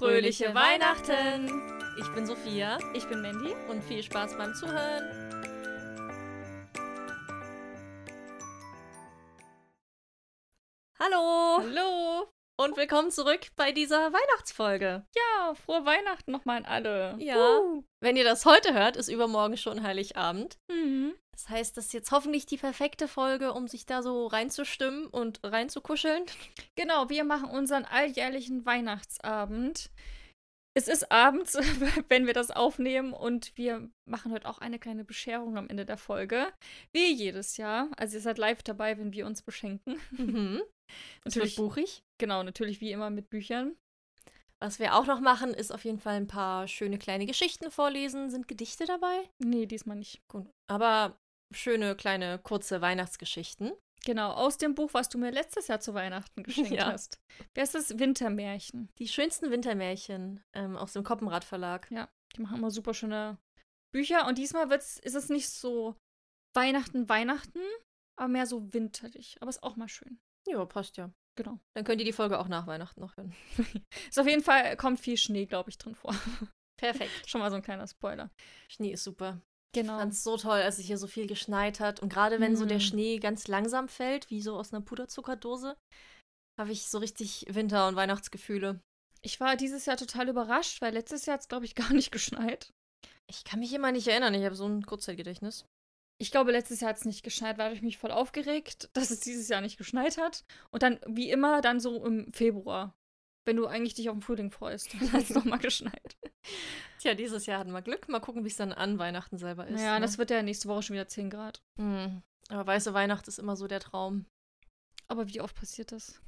Fröhliche Weihnachten! Ich bin Sophia Ich bin Mandy. und viel Spaß beim Zuhören. Hallo Hallo. und willkommen zurück bei dieser Weihnachtsfolge. Ja, frohe Weihnachten nochmal an alle. Ja. Uh. Wenn ihr das heute hört, ist übermorgen schon Heiligabend. Mhm. Das heißt, das ist jetzt hoffentlich die perfekte Folge, um sich da so reinzustimmen und reinzukuscheln. Genau, wir machen unseren alljährlichen Weihnachtsabend. Es ist abends, wenn wir das aufnehmen und wir machen heute auch eine kleine Bescherung am Ende der Folge. Wie jedes Jahr. Also ihr seid live dabei, wenn wir uns beschenken. Mhm. Natürlich, buchig. genau, natürlich wie immer mit Büchern. Was wir auch noch machen, ist auf jeden Fall ein paar schöne kleine Geschichten vorlesen. Sind Gedichte dabei? Nee, diesmal nicht. Gut. Aber schöne kleine kurze Weihnachtsgeschichten. Genau, aus dem Buch, was du mir letztes Jahr zu Weihnachten geschenkt Ja. hast. Wer ist das? Wintermärchen. Die schönsten Wintermärchen ähm, aus dem Koppenrad Verlag. Die machen immer super schöne Bücher. Und diesmal wird's, ist es nicht so Weihnachten, Weihnachten, aber mehr so winterlich. Aber ist auch mal schön. Ja, passt ja. Genau. Dann könnt ihr die Folge auch nach Weihnachten noch hören. Ist auf jeden Fall, kommt viel Schnee, glaube ich, drin vor. Perfekt. Schon mal so ein kleiner Spoiler. Schnee ist super. Genau. Ich fand's so toll, als es hier so viel geschneit hat. Und gerade wenn so der Mhm. Schnee ganz langsam fällt, wie so aus einer Puderzuckerdose, habe ich so richtig Winter- und Weihnachtsgefühle. Ich war dieses Jahr total überrascht, weil letztes Jahr hat es, glaube ich, gar nicht geschneit. Ich kann mich immer nicht erinnern. Ich habe so ein Kurzzeitgedächtnis. Ich glaube, letztes Jahr hat es nicht geschneit, weil ich mich voll aufgeregt, dass es dieses Jahr nicht geschneit hat. Und dann, wie immer, dann so im Februar. Wenn du eigentlich dich auf den Frühling freust, dann hat es nochmal geschneit. Tja, dieses Jahr hatten wir Glück. Mal gucken, wie es dann an Weihnachten selber ist. Naja, ne? das wird ja nächste Woche schon wieder 10 Grad. Hm. Aber weiße Weihnacht ist immer so der Traum. Aber wie oft passiert das?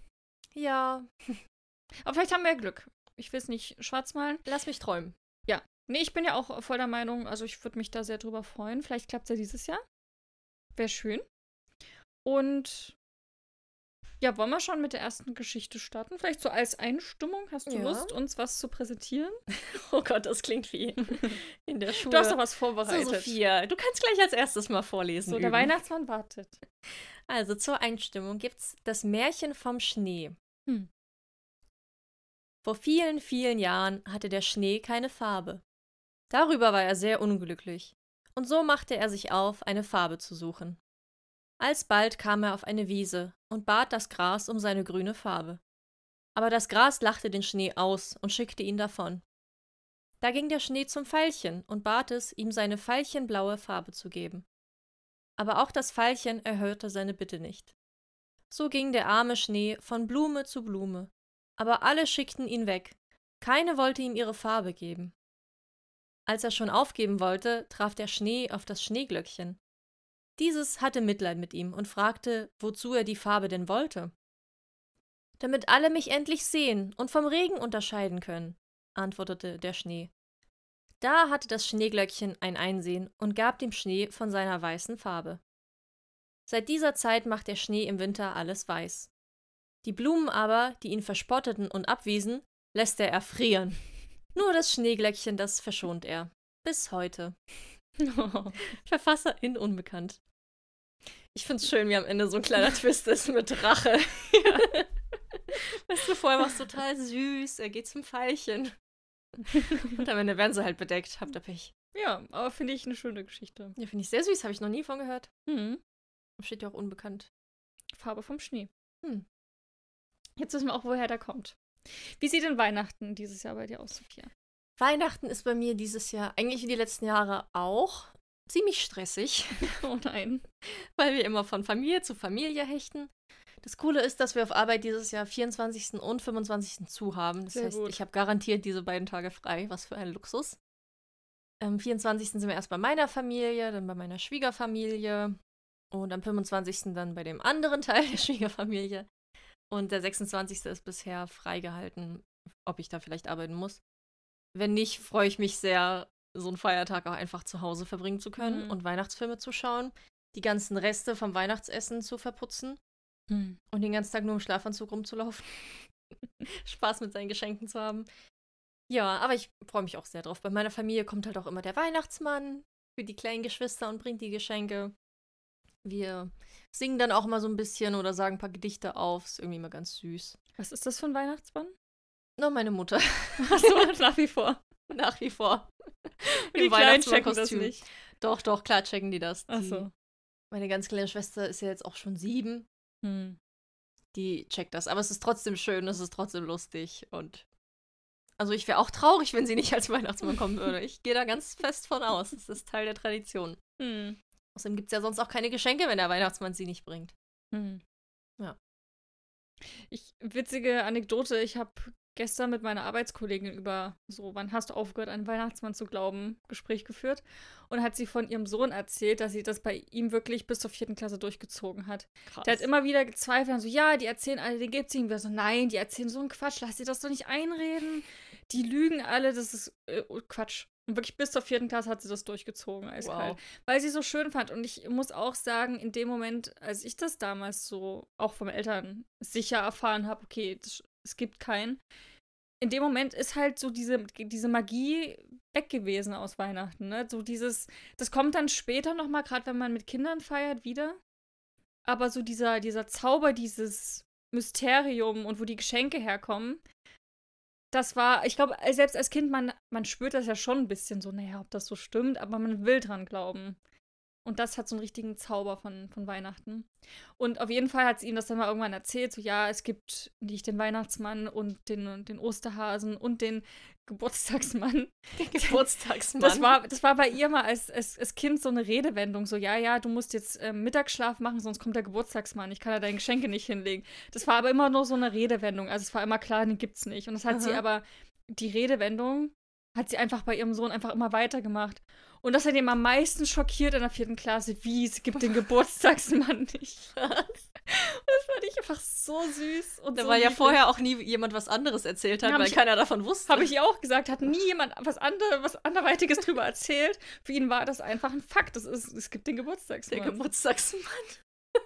Ja, Aber vielleicht haben wir ja Glück. Ich will es nicht schwarz malen. lass mich träumen. Nee, ich bin ja auch voll der Meinung, also ich würde mich da sehr drüber freuen. Vielleicht klappt es ja dieses Jahr. Wäre schön. Und ja, wollen wir schon mit der ersten Geschichte starten? Vielleicht so als Einstimmung. Hast du Ja. Lust, uns was zu präsentieren? Oh Gott, das klingt wie in der Schule. Du hast doch was so, vorbereitet. Sophia, du kannst gleich als erstes mal vorlesen. So, der üben. Weihnachtsmann wartet. Also zur Einstimmung gibt's das Märchen vom Schnee. Hm. Vor vielen, vielen Jahren hatte der Schnee keine Farbe. Darüber war er sehr unglücklich, und so machte er sich auf, eine Farbe zu suchen. Alsbald kam er auf eine Wiese und bat das Gras um seine grüne Farbe. Aber das Gras lachte den Schnee aus und schickte ihn davon. Da ging der Schnee zum Veilchen und bat es, ihm seine veilchenblaue Farbe zu geben. Aber auch das Veilchen erhörte seine Bitte nicht. So ging der arme Schnee von Blume zu Blume, aber alle schickten ihn weg, keine wollte ihm ihre Farbe geben. Als er schon aufgeben wollte, traf der Schnee auf das Schneeglöckchen. Dieses hatte Mitleid mit ihm und fragte, wozu er die Farbe denn wollte. Damit alle mich endlich sehen und vom Regen unterscheiden können, antwortete der Schnee. Da hatte das Schneeglöckchen ein Einsehen und gab dem Schnee von seiner weißen Farbe. Seit dieser Zeit macht der Schnee im Winter alles weiß. Die Blumen aber, die ihn verspotteten und abwiesen, lässt er erfrieren. Nur das Schneeglöckchen, das verschont er. Bis heute. Verfasserin unbekannt. Ich find's schön, wie am Ende so ein kleiner Twist ist mit Rache. weißt du, vorher war es total süß, er geht zum Veilchen. Und am Ende werden sie halt bedeckt, habt ihr Pech. Ja, aber finde ich eine schöne Geschichte. Ja, finde ich sehr süß, habe ich noch nie von gehört. Mhm. Steht ja auch unbekannt. Farbe vom Schnee. Hm. Jetzt wissen wir auch, woher der kommt. Wie sieht denn Weihnachten dieses Jahr bei dir aus, Sophia? Weihnachten ist bei mir dieses Jahr, eigentlich wie die letzten Jahre auch, ziemlich stressig, Oh nein. weil wir immer von Familie zu Familie hechten. Das Coole ist, dass wir auf Arbeit dieses Jahr 24. und 25. zu haben. Das Sehr heißt, gut. ich habe garantiert diese beiden Tage frei. Was für ein Luxus. Am 24. sind wir erst bei meiner Familie, dann bei meiner Schwiegerfamilie und am 25. dann bei dem anderen Teil der Schwiegerfamilie. Und der 26. ist bisher freigehalten, ob ich da vielleicht arbeiten muss. Wenn nicht, freue ich mich sehr, so einen Feiertag auch einfach zu Hause verbringen zu können Mhm. und Weihnachtsfilme zu schauen, die ganzen Reste vom Weihnachtsessen zu verputzen Hm. und den ganzen Tag nur im Schlafanzug rumzulaufen. Spaß mit seinen Geschenken zu haben. Ja, aber ich freue mich auch sehr drauf. Bei meiner Familie kommt halt auch immer der Weihnachtsmann für die kleinen Geschwister und bringt die Geschenke. Wir singen dann auch mal so ein bisschen oder sagen ein paar Gedichte auf. Ist irgendwie immer ganz süß. Was ist das für ein Weihnachtsmann? Nur meine Mutter. Achso, nach wie vor. Nach wie vor. Und die Kleinen checken das nicht. Doch, doch, klar checken die das. Die, Achso. Meine ganz kleine Schwester ist ja jetzt auch schon sieben. Hm. Die checkt das. Aber es ist trotzdem schön, es ist trotzdem lustig. Und also ich wäre auch traurig, wenn sie nicht als Weihnachtsmann kommen würde. Ich gehe da ganz fest von aus. Es ist Teil der Tradition. Hm. Außerdem gibt es ja sonst auch keine Geschenke, wenn der Weihnachtsmann sie nicht bringt. Hm. Ja. Ich, witzige Anekdote, ich habe gestern mit meiner Arbeitskollegin über so, wann hast du aufgehört, an Weihnachtsmann zu glauben, Gespräch geführt. Und hat sie von ihrem Sohn erzählt, dass sie das bei ihm wirklich bis zur vierten Klasse durchgezogen hat. Krass. Der hat immer wieder gezweifelt, und so, ja, die erzählen alle, den gibt's ihm. Wir so, nein, die erzählen so einen Quatsch, lass sie das doch nicht einreden. Die lügen alle, das ist äh, Quatsch. Und wirklich bis zur vierten Klasse hat sie das durchgezogen, eiskalt. Wow. Weil sie so schön fand. Und ich muss auch sagen, in dem Moment, als ich das damals so auch vom Eltern sicher erfahren habe, okay, das, es gibt keinen, in dem Moment ist halt so diese, diese Magie weg gewesen aus Weihnachten. Ne? So dieses, das kommt dann später nochmal, gerade wenn man mit Kindern feiert, wieder. Aber so dieser, dieser Zauber, dieses Mysterium und wo die Geschenke herkommen, das war, ich glaube, selbst als Kind, man, man spürt das ja schon ein bisschen so, naja, ob das so stimmt, aber man will dran glauben. Und das hat so einen richtigen Zauber von, von Weihnachten. Und auf jeden Fall hat sie ihm das dann mal irgendwann erzählt, so ja, es gibt nicht den Weihnachtsmann und den, den Osterhasen und den Geburtstagsmann. Der Geburtstagsmann. Das war, das war bei ihr mal als, als, als Kind so eine Redewendung, so ja, ja, du musst jetzt ähm, Mittagsschlaf machen, sonst kommt der Geburtstagsmann, ich kann ja deine Geschenke nicht hinlegen. Das war aber immer nur so eine Redewendung, also es war immer klar, den gibt's nicht. Und das hat sie Aha. aber, die Redewendung hat sie einfach bei ihrem Sohn einfach immer weitergemacht. Und das hat ihn am meisten schockiert in der vierten Klasse, wie es gibt den Geburtstagsmann nicht. Das fand ich einfach so süß. Und Da so weil ja vorher auch nie jemand was anderes erzählt hat, weil ich- keiner davon wusste. Habe ich auch gesagt, hat nie jemand was, andere, was anderweitiges drüber erzählt. Für ihn war das einfach ein Fakt. Das ist, es gibt den Der Geburtstagsmann. Geburtstagsmann.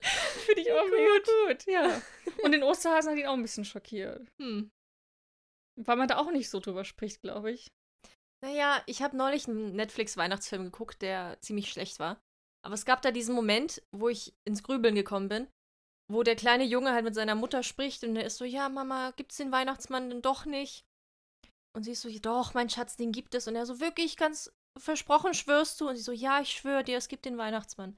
Finde ich auch mega gut, ja. Und den Osterhasen hat ihn auch ein bisschen schockiert. Hm. Weil man da auch nicht so drüber spricht, glaube ich. Naja, ich habe neulich einen Netflix-Weihnachtsfilm geguckt, der ziemlich schlecht war. Aber es gab da diesen Moment, wo ich ins Grübeln gekommen bin, wo der kleine Junge halt mit seiner Mutter spricht und er ist so, ja, Mama, gibt's den Weihnachtsmann denn doch nicht? Und sie ist so, "Ja, doch, mein Schatz, den gibt es. Und er so, wirklich, ganz versprochen schwörst du? Und sie so, ja, ich schwöre dir, es gibt den Weihnachtsmann.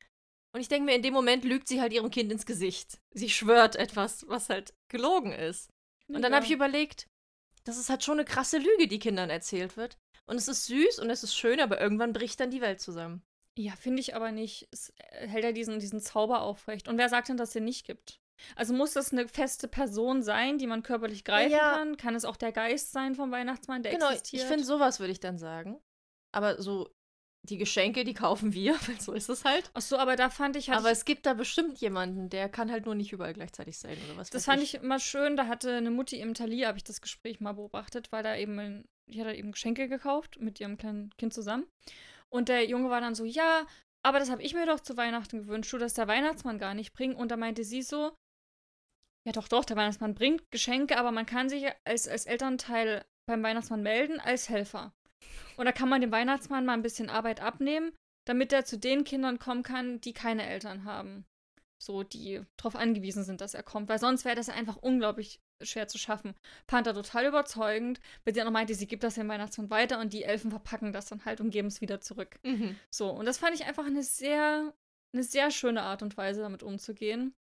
Und ich denke mir, in dem Moment lügt sie halt ihrem Kind ins Gesicht. Sie schwört etwas, was halt gelogen ist. Und dann habe ich überlegt, das ist halt schon eine krasse Lüge, die Kindern erzählt wird. Und es ist süß und es ist schön, aber irgendwann bricht dann die Welt zusammen. Ja, finde ich aber nicht. Es äh, hält ja diesen, diesen Zauber aufrecht. Und wer sagt denn, dass es den nicht gibt? Also muss das eine feste Person sein, die man körperlich greifen Ja. kann? Kann es auch der Geist sein vom Weihnachtsmann, der genau, existiert? ich finde, sowas würde ich dann sagen. Aber so, die Geschenke, die kaufen wir, weil so ist es halt. Ach so, aber da fand ich, hatte aber ich es gibt da bestimmt jemanden, der kann halt nur nicht überall gleichzeitig sein oder was. Das fand ich immer schön. Da hatte eine Mutti im Thalia, habe ich das Gespräch mal beobachtet, weil da eben, ein- die hat eben Geschenke gekauft mit ihrem kleinen Kind zusammen. Und der Junge war dann so, ja, aber das habe ich mir doch zu Weihnachten gewünscht, du, dass der Weihnachtsmann gar nicht bringt. Und da meinte sie so, ja doch, doch, der Weihnachtsmann bringt Geschenke, aber man kann sich als, als Elternteil beim Weihnachtsmann melden als Helfer. Und da kann man dem Weihnachtsmann mal ein bisschen Arbeit abnehmen, damit er zu den Kindern kommen kann, die keine Eltern haben so, die darauf angewiesen sind, dass er kommt. Weil sonst wäre das einfach unglaublich schwer zu schaffen. Fand er total überzeugend, weil sie auch noch meinte, sie gibt das dem Weihnachtsmann weiter und die Elfen verpacken das dann halt und geben es wieder zurück. Mhm. So, und das fand ich einfach eine sehr, eine sehr schöne Art und Weise, damit umzugehen.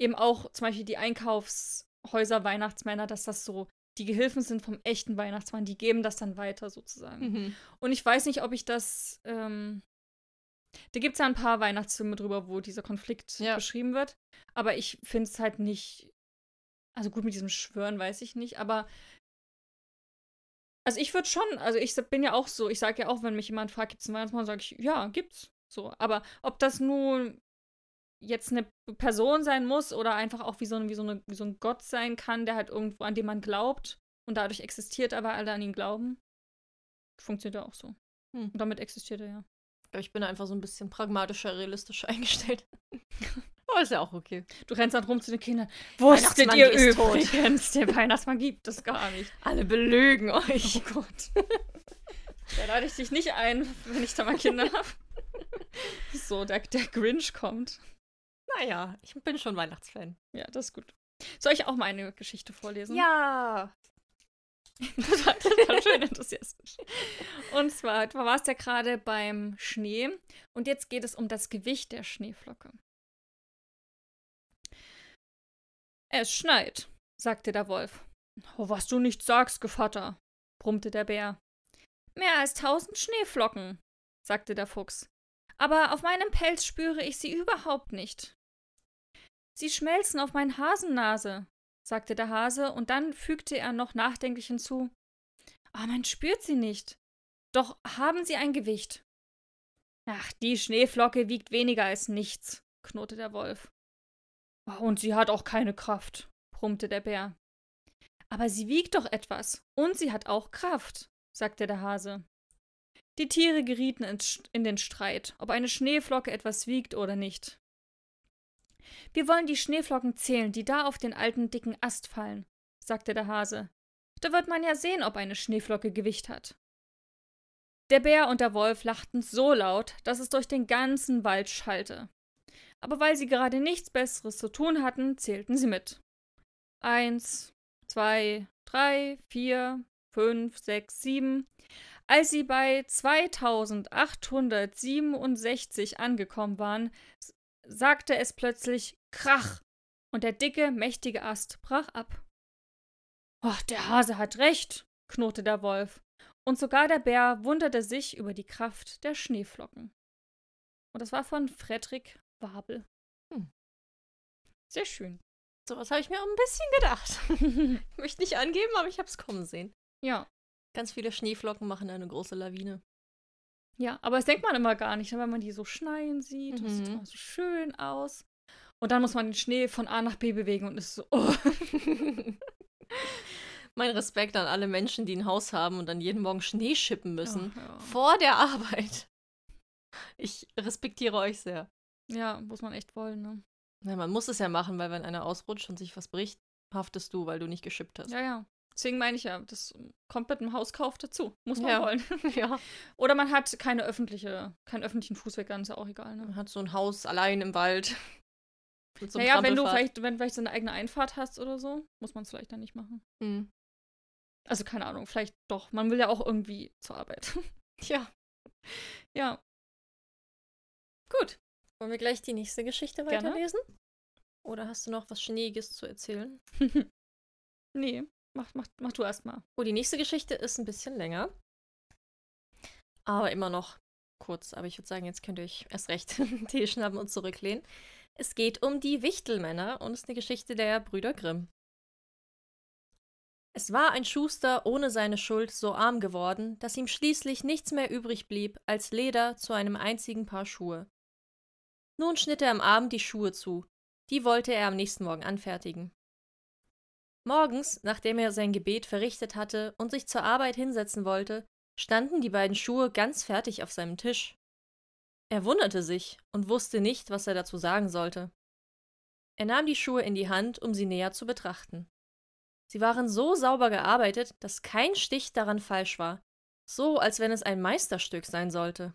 Eben auch zum Beispiel die Einkaufshäuser Weihnachtsmänner, dass das so die Gehilfen sind vom echten Weihnachtsmann, die geben das dann weiter sozusagen. Mhm. Und ich weiß nicht, ob ich das. Ähm, da gibt es ja ein paar Weihnachtsfilme drüber, wo dieser Konflikt Ja. beschrieben wird. Aber ich finde es halt nicht. Also gut, mit diesem Schwören weiß ich nicht, aber. Also ich würde schon, also ich bin ja auch so, ich sage ja auch, wenn mich jemand fragt, gibt es einen Weihnachtsmann, sage ich, ja, gibt's. So. Aber ob das nun jetzt eine Person sein muss oder einfach auch wie so, ein- wie, so eine, wie so ein Gott sein kann, der halt irgendwo, an dem man glaubt und dadurch existiert, aber alle an ihn glauben, funktioniert er auch so. Hm. Und damit existiert er ja. Ich bin einfach so ein bisschen pragmatischer, realistischer eingestellt. Aber ist ja auch okay. Du rennst dann rum zu den Kindern. Wusstet Weihnachtsmann ihr tot. übrigens, der Weihnachtsmann gibt es gar nicht. Alle belügen euch. Oh Gott. Da lade ich dich nicht ein, wenn ich da mal Kinder habe. So, der, der Grinch kommt. Naja, ich bin schon Weihnachtsfan. Ja, das ist gut. Soll ich auch mal eine Geschichte vorlesen? Ja. total, total schön enthusiastisch. Und zwar, du warst ja gerade beim Schnee und jetzt geht es um das Gewicht der Schneeflocke. Es schneit, sagte der Wolf. Oh, was du nicht sagst, Gevatter, brummte der Bär. Mehr als tausend Schneeflocken, sagte der Fuchs. Aber auf meinem Pelz spüre ich sie überhaupt nicht. Sie schmelzen auf mein Hasennase, sagte der Hase, und dann fügte er noch nachdenklich hinzu. Aber man spürt sie nicht. Doch haben sie ein Gewicht. Ach, die Schneeflocke wiegt weniger als nichts, knurrte der Wolf. Und sie hat auch keine Kraft, brummte der Bär. Aber sie wiegt doch etwas, und sie hat auch Kraft, sagte der Hase. Die Tiere gerieten in den Streit, ob eine Schneeflocke etwas wiegt oder nicht. Wir wollen die Schneeflocken zählen, die da auf den alten dicken Ast fallen, sagte der Hase. Da wird man ja sehen, ob eine Schneeflocke Gewicht hat. Der Bär und der Wolf lachten so laut, dass es durch den ganzen Wald schallte. Aber weil sie gerade nichts Besseres zu tun hatten, zählten sie mit. Eins, zwei, drei, vier, fünf, sechs, sieben. Als sie bei 2867 angekommen waren, sagte es plötzlich Krach, und der dicke, mächtige Ast brach ab. Ach, der Hase hat recht, knurrte der Wolf, und sogar der Bär wunderte sich über die Kraft der Schneeflocken. Und das war von Fredrik Wabel. Hm. Sehr schön. So was habe ich mir auch ein bisschen gedacht. ich möchte nicht angeben, aber ich habe es kommen sehen. Ja. Ganz viele Schneeflocken machen eine große Lawine. Ja, aber das denkt man immer gar nicht, ne, wenn man die so schneien sieht. Mhm. Das sieht immer so schön aus. Und dann muss man den Schnee von A nach B bewegen und ist so. Oh. mein Respekt an alle Menschen, die ein Haus haben und dann jeden Morgen Schnee schippen müssen. Ja, ja. Vor der Arbeit. Ich respektiere euch sehr. Ja, muss man echt wollen, ne? Ja, man muss es ja machen, weil wenn einer ausrutscht und sich was bricht, haftest du, weil du nicht geschippt hast. Ja, ja. Deswegen meine ich ja, das kommt mit dem Hauskauf dazu. Muss man ja. wollen. ja. Oder man hat keine öffentliche, keinen öffentlichen Fußweg, dann ist ja auch egal. Ne? Man hat so ein Haus allein im Wald. So naja, wenn du vielleicht, wenn vielleicht so eine eigene Einfahrt hast oder so, muss man es vielleicht dann nicht machen. Hm. Also keine Ahnung, vielleicht doch. Man will ja auch irgendwie zur Arbeit. ja. Ja. Gut. Wollen wir gleich die nächste Geschichte weiterlesen? Gerne. Oder hast du noch was Schneeiges zu erzählen? nee. Mach, mach, mach du erst mal. Oh, die nächste Geschichte ist ein bisschen länger. Aber immer noch kurz. Aber ich würde sagen, jetzt könnt ihr euch erst recht Tee schnappen und zurücklehnen. Es geht um die Wichtelmänner und ist eine Geschichte der Brüder Grimm. Es war ein Schuster ohne seine Schuld so arm geworden, dass ihm schließlich nichts mehr übrig blieb als Leder zu einem einzigen Paar Schuhe. Nun schnitt er am Abend die Schuhe zu. Die wollte er am nächsten Morgen anfertigen. Morgens, nachdem er sein Gebet verrichtet hatte und sich zur Arbeit hinsetzen wollte, standen die beiden Schuhe ganz fertig auf seinem Tisch. Er wunderte sich und wusste nicht, was er dazu sagen sollte. Er nahm die Schuhe in die Hand, um sie näher zu betrachten. Sie waren so sauber gearbeitet, dass kein Stich daran falsch war, so als wenn es ein Meisterstück sein sollte.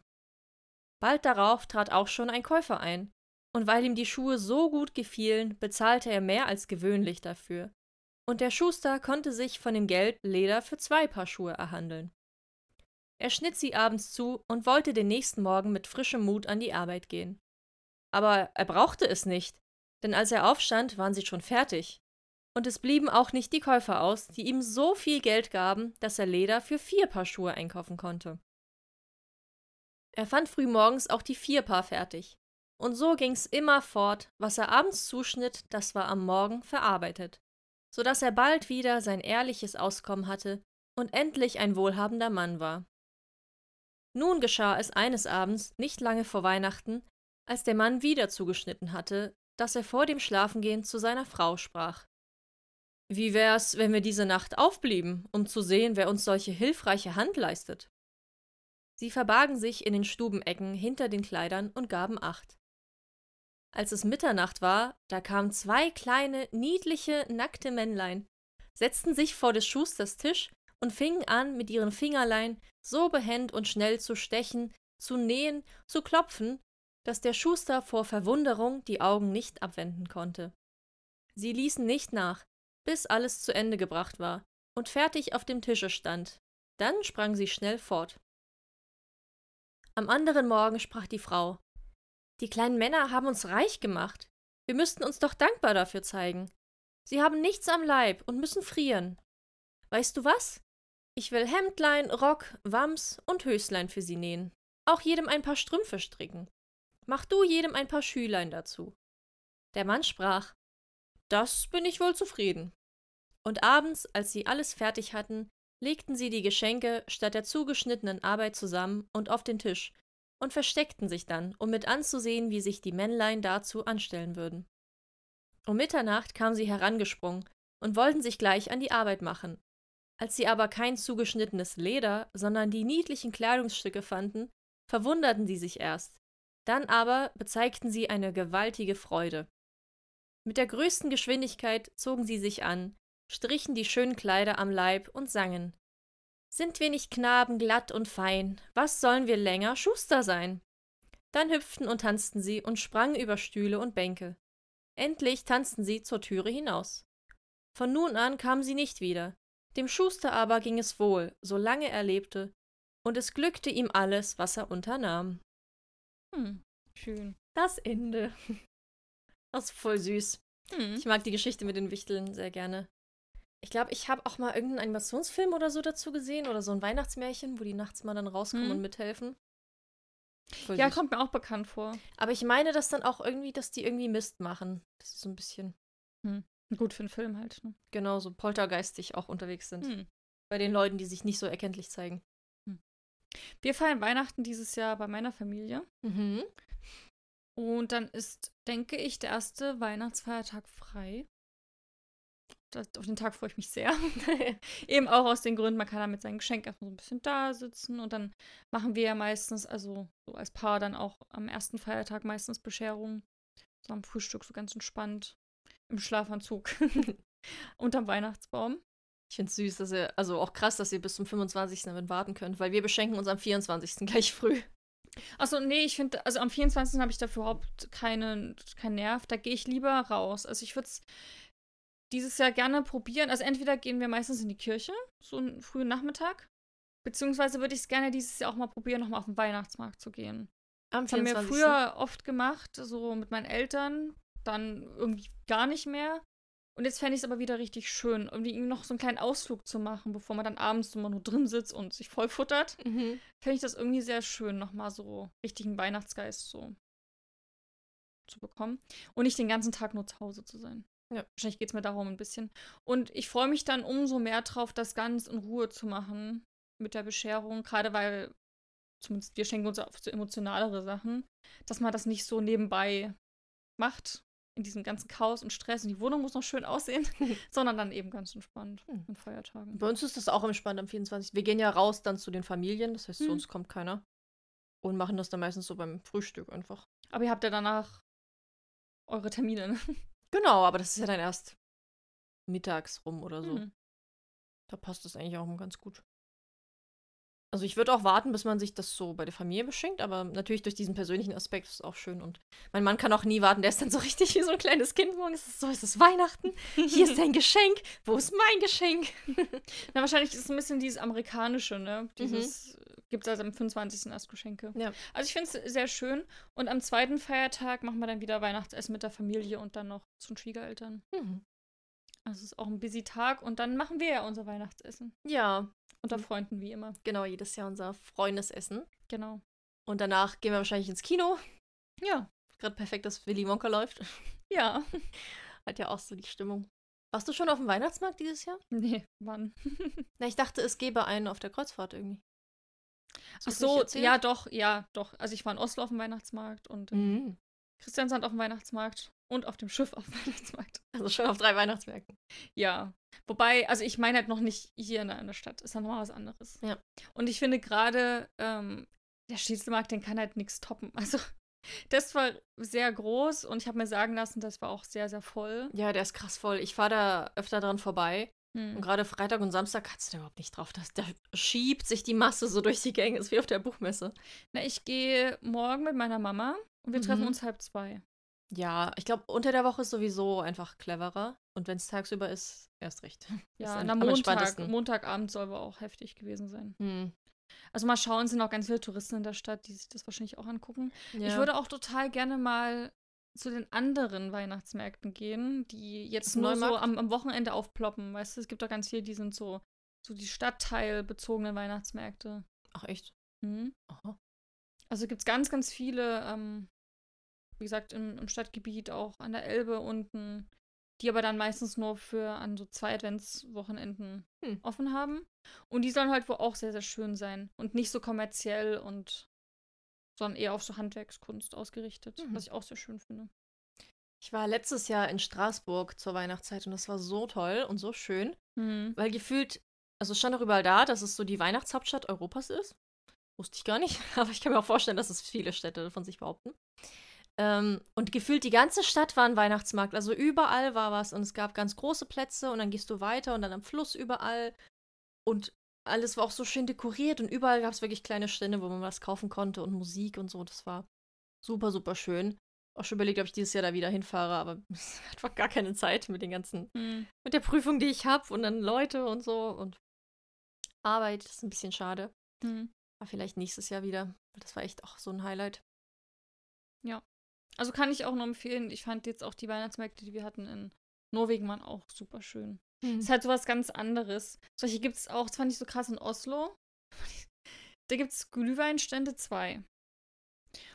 Bald darauf trat auch schon ein Käufer ein, und weil ihm die Schuhe so gut gefielen, bezahlte er mehr als gewöhnlich dafür, und der Schuster konnte sich von dem Geld Leder für zwei Paar Schuhe erhandeln. Er schnitt sie abends zu und wollte den nächsten Morgen mit frischem Mut an die Arbeit gehen. Aber er brauchte es nicht, denn als er aufstand, waren sie schon fertig. Und es blieben auch nicht die Käufer aus, die ihm so viel Geld gaben, dass er Leder für vier Paar Schuhe einkaufen konnte. Er fand frühmorgens auch die vier Paar fertig. Und so ging's immer fort, was er abends zuschnitt, das war am Morgen verarbeitet so dass er bald wieder sein ehrliches Auskommen hatte und endlich ein wohlhabender Mann war. Nun geschah es eines Abends, nicht lange vor Weihnachten, als der Mann wieder zugeschnitten hatte, dass er vor dem Schlafengehen zu seiner Frau sprach. Wie wär's, wenn wir diese Nacht aufblieben, um zu sehen, wer uns solche hilfreiche Hand leistet? Sie verbargen sich in den Stubenecken hinter den Kleidern und gaben Acht. Als es Mitternacht war, da kamen zwei kleine, niedliche, nackte Männlein, setzten sich vor des Schusters Tisch und fingen an, mit ihren Fingerlein so behend und schnell zu stechen, zu nähen, zu klopfen, dass der Schuster vor Verwunderung die Augen nicht abwenden konnte. Sie ließen nicht nach, bis alles zu Ende gebracht war und fertig auf dem Tische stand. Dann sprang sie schnell fort. Am anderen Morgen sprach die Frau Die kleinen Männer haben uns reich gemacht. Wir müssten uns doch dankbar dafür zeigen. Sie haben nichts am Leib und müssen frieren. Weißt du was? Ich will Hemdlein, Rock, Wams und Höslein für sie nähen. Auch jedem ein paar Strümpfe stricken. Mach du jedem ein paar Schülein dazu. Der Mann sprach Das bin ich wohl zufrieden. Und abends, als sie alles fertig hatten, legten sie die Geschenke statt der zugeschnittenen Arbeit zusammen und auf den Tisch und versteckten sich dann, um mit anzusehen, wie sich die Männlein dazu anstellen würden. Um Mitternacht kamen sie herangesprungen und wollten sich gleich an die Arbeit machen. Als sie aber kein zugeschnittenes Leder, sondern die niedlichen Kleidungsstücke fanden, verwunderten sie sich erst. Dann aber bezeigten sie eine gewaltige Freude. Mit der größten Geschwindigkeit zogen sie sich an, strichen die schönen Kleider am Leib und sangen. Sind wir nicht Knaben glatt und fein, was sollen wir länger Schuster sein? Dann hüpften und tanzten sie und sprangen über Stühle und Bänke. Endlich tanzten sie zur Türe hinaus. Von nun an kamen sie nicht wieder. Dem Schuster aber ging es wohl, solange er lebte, und es glückte ihm alles, was er unternahm. Hm, schön. Das Ende. Das ist voll süß. Hm. Ich mag die Geschichte mit den Wichteln sehr gerne. Ich glaube, ich habe auch mal irgendeinen Animationsfilm oder so dazu gesehen oder so ein Weihnachtsmärchen, wo die nachts mal dann rauskommen Mhm. und mithelfen. Voll Ja, süß. kommt mir auch bekannt vor. Aber ich meine, dass dann auch irgendwie, dass die irgendwie Mist machen. Das ist so ein bisschen Gut für einen Film halt. Ne? genau so poltergeistig auch unterwegs sind. Hm. Bei den Leuten, die sich nicht so erkenntlich zeigen. Wir feiern Weihnachten dieses Jahr bei meiner Familie. Mhm. Und dann ist, denke ich, der erste Weihnachtsfeiertag frei. Das, auf den Tag freue ich mich sehr. Eben auch aus den Gründen, man kann da mit seinem Geschenk erstmal so ein bisschen da sitzen und dann machen wir ja meistens, also so als Paar dann auch am ersten Feiertag meistens Bescherung. So am Frühstück so ganz entspannt. Im Schlafanzug. Unterm Weihnachtsbaum. Ich finde es süß, dass ihr, also auch krass, dass ihr bis zum 25. damit warten könnt, weil wir beschenken uns am 24. gleich früh. Achso, nee, ich finde, also am 24. habe ich dafür überhaupt keinen keinen Nerv. Da gehe ich lieber raus. Also ich würde es dieses Jahr gerne probieren. Also entweder gehen wir meistens in die Kirche, so einen frühen Nachmittag. Beziehungsweise würde ich es gerne dieses Jahr auch mal probieren, nochmal auf den Weihnachtsmarkt zu gehen. Am Das haben wir früher oft gemacht, so mit meinen Eltern. Dann irgendwie gar nicht mehr. Und jetzt fände ich es aber wieder richtig schön, irgendwie noch so einen kleinen Ausflug zu machen, bevor man dann abends immer nur drin sitzt und sich vollfuttert. Mhm. Fände ich das irgendwie sehr schön, nochmal so richtigen Weihnachtsgeist so zu bekommen. Und nicht den ganzen Tag nur zu Hause zu sein. Ja. Wahrscheinlich geht es mir darum ein bisschen. Und ich freue mich dann umso mehr drauf, das ganz in Ruhe zu machen mit der Bescherung. Gerade weil, zumindest wir schenken uns auf so emotionalere Sachen, dass man das nicht so nebenbei macht. In diesem ganzen Chaos und Stress. Und die Wohnung muss noch schön aussehen, sondern dann eben ganz entspannt Hm. an Feiertagen. Bei uns ist das auch entspannt am 24. Wir gehen ja raus dann zu den Familien, das heißt, zu Hm. uns kommt keiner. Und machen das dann meistens so beim Frühstück einfach. Aber ihr habt ja danach eure Termine. Ne? Genau, aber das ist ja dann erst mittags rum oder so. Hm. Da passt das eigentlich auch ganz gut. Also ich würde auch warten, bis man sich das so bei der Familie beschenkt, aber natürlich durch diesen persönlichen Aspekt ist es auch schön. Und mein Mann kann auch nie warten, der ist dann so richtig wie so ein kleines Kind morgen. Es ist so, es ist Weihnachten, hier ist dein Geschenk, wo ist mein Geschenk? Na, wahrscheinlich ist es ein bisschen dieses amerikanische, ne? Dieses gibt es also am 25. erst Geschenke. Ja. Also ich finde es sehr schön. Und am zweiten Feiertag machen wir dann wieder Weihnachtsessen mit der Familie und dann noch zu den Schwiegereltern. Mhm. Also es ist auch ein busy Tag und dann machen wir ja unser Weihnachtsessen. Ja, Unter Mhm. Freunden wie immer. genau, jedes Jahr unser Freundesessen. Genau. Und danach gehen wir wahrscheinlich ins Kino. Ja. Gerade perfekt, dass Willy Wonka läuft. Ja. Hat ja auch so die Stimmung. Warst du schon auf dem Weihnachtsmarkt dieses Jahr? Nee, Mann. Na, ich dachte, es gäbe einen auf der Kreuzfahrt irgendwie. Ach so, ja doch, ja doch. Also ich war in Oslo auf dem Weihnachtsmarkt und in Mhm. Christiansand auf dem Weihnachtsmarkt und auf dem Schiff auf Weihnachtsmarkt. Also schon auf drei Weihnachtsmärkten. Ja. Wobei, also ich meine halt noch nicht hier in der, in der Stadt. Ist ja nochmal was anderes. Ja. Und ich finde gerade, ähm, der Schnitzelmarkt, den kann halt nichts toppen. Also, das war sehr groß und ich habe mir sagen lassen, das war auch sehr, sehr voll. Ja, der ist krass voll. Ich fahre da öfter dran vorbei. Hm. Und gerade Freitag und Samstag kannst du da überhaupt nicht drauf. Das, da schiebt sich die Masse so durch die Gänge. ist wie auf der Buchmesse. Na, ich gehe morgen mit meiner Mama und wir treffen Mhm. uns halb zwei. Ja, ich glaube, unter der Woche ist sowieso einfach cleverer. Und wenn es tagsüber ist, erst recht. Ja, am- Montag. Montagabend soll aber auch heftig gewesen sein. Hm. Also mal schauen, es sind auch ganz viele Touristen in der Stadt, die sich das wahrscheinlich auch angucken. Ja. Ich würde auch total gerne mal zu den anderen Weihnachtsmärkten gehen, die jetzt nur so Neumarkt? am, am Wochenende aufploppen. Weißt du, es gibt da ganz viele, die sind so, so die stadtteilbezogenen Weihnachtsmärkte. Ach, echt? Mhm. Aha. Also gibt es ganz, ganz viele, ähm, wie gesagt, im, im Stadtgebiet, auch an der Elbe unten, die aber dann meistens nur für an so zwei Adventswochenenden Hm. offen haben. Und die sollen halt wohl auch sehr, sehr schön sein und nicht so kommerziell und sondern eher auf so Handwerkskunst ausgerichtet, Mhm. was ich auch sehr schön finde. Ich war letztes Jahr in Straßburg zur Weihnachtszeit und das war so toll und so schön, Mhm. weil gefühlt, also es stand auch überall da, dass es so die Weihnachtshauptstadt Europas ist. Wusste ich gar nicht, aber ich kann mir auch vorstellen, dass es viele Städte von sich behaupten. Ähm, und gefühlt die ganze Stadt war ein Weihnachtsmarkt, also überall war was und es gab ganz große Plätze und dann gehst du weiter und dann am Fluss überall und alles war auch so schön dekoriert und überall gab es wirklich kleine Stände, wo man was kaufen konnte und Musik und so. Das war super, super schön. Auch schon überlegt, ob ich dieses Jahr da wieder hinfahre, aber es hat einfach gar keine Zeit mit den ganzen, Mhm. mit der Prüfung, die ich habe und dann Leute und so und Arbeit. Das ist ein bisschen schade. Mhm. Aber vielleicht nächstes Jahr wieder. Das war echt auch so ein Highlight. Also kann ich auch nur empfehlen. Ich fand jetzt auch die Weihnachtsmärkte, die wir hatten in Norwegen, waren auch super schön. Ist halt sowas ganz anderes. Solche gibt es auch, das fand ich so krass in Oslo. Da gibt es Glühweinstände 2.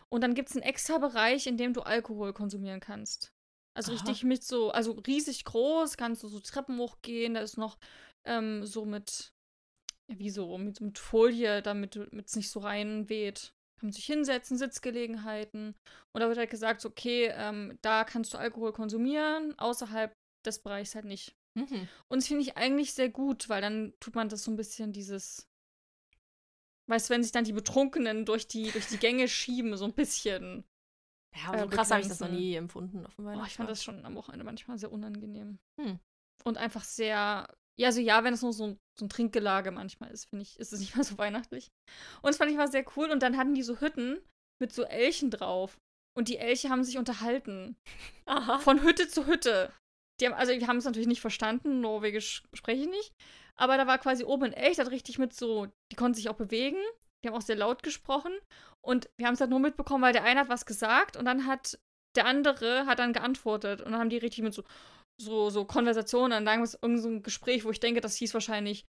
Und dann gibt es einen extra Bereich, in dem du Alkohol konsumieren kannst. Also Aha. richtig mit so, also riesig groß, kannst du so Treppen hochgehen, da ist noch ähm, so mit, wie so, mit, mit Folie, damit es nicht so reinweht. Kann man sich hinsetzen, Sitzgelegenheiten. Und da wird halt gesagt, okay, ähm, da kannst du Alkohol konsumieren, außerhalb des Bereichs halt nicht. Mhm. Und das finde ich eigentlich sehr gut, weil dann tut man das so ein bisschen dieses. Weißt du, wenn sich dann die Betrunkenen durch die, durch die Gänge schieben, so ein bisschen. Ja, aber äh, so krass habe ich das noch nie empfunden dem Oh, ich fand das schon am Wochenende manchmal sehr unangenehm. Hm. Und einfach sehr. Ja, also ja, wenn es nur so ein, so ein Trinkgelage manchmal ist, finde ich, ist es nicht mal so weihnachtlich. Und das fand ich mal sehr cool. Und dann hatten die so Hütten mit so Elchen drauf. Und die Elche haben sich unterhalten. Aha. Von Hütte zu Hütte. Die haben, also, die haben es natürlich nicht verstanden, Norwegisch spreche ich nicht. Aber da war quasi oben ein Elch, der hat richtig mit so, die konnten sich auch bewegen. Die haben auch sehr laut gesprochen. Und wir haben es halt nur mitbekommen, weil der eine hat was gesagt und dann hat der andere hat dann geantwortet. Und dann haben die richtig mit so, so, so Konversationen, dann lagen es irgend so ein Gespräch, wo ich denke, das hieß wahrscheinlich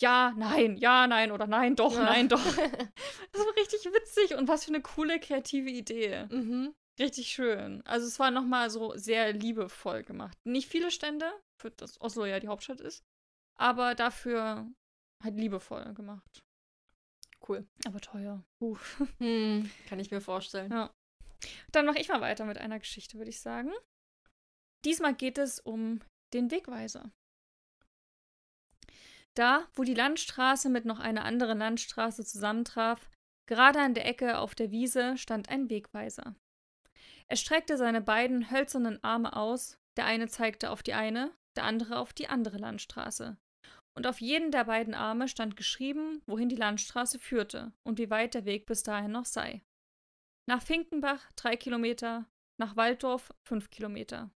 ja, nein, ja, nein oder nein, doch, Ja. nein, doch. Das war richtig witzig und was für eine coole kreative Idee. mhm. Richtig schön. Also es war nochmal so sehr liebevoll gemacht. Nicht viele Stände, für das Oslo ja die Hauptstadt ist, aber dafür halt liebevoll gemacht. Cool. Aber teuer. Uh. Hm. Kann ich mir vorstellen. Ja. Dann mache ich mal weiter mit einer Geschichte, würde ich sagen. Diesmal geht es um den Wegweiser. Da, wo die Landstraße mit noch einer anderen Landstraße zusammentraf, gerade an der Ecke auf der Wiese, stand ein Wegweiser. Er streckte seine beiden hölzernen Arme aus, der eine zeigte auf die eine, der andere auf die andere Landstraße. Und auf jeden der beiden Arme stand geschrieben, wohin die Landstraße führte und wie weit der Weg bis dahin noch sei. Nach Finkenbach drei Kilometer, nach Walddorf fünf Kilometer.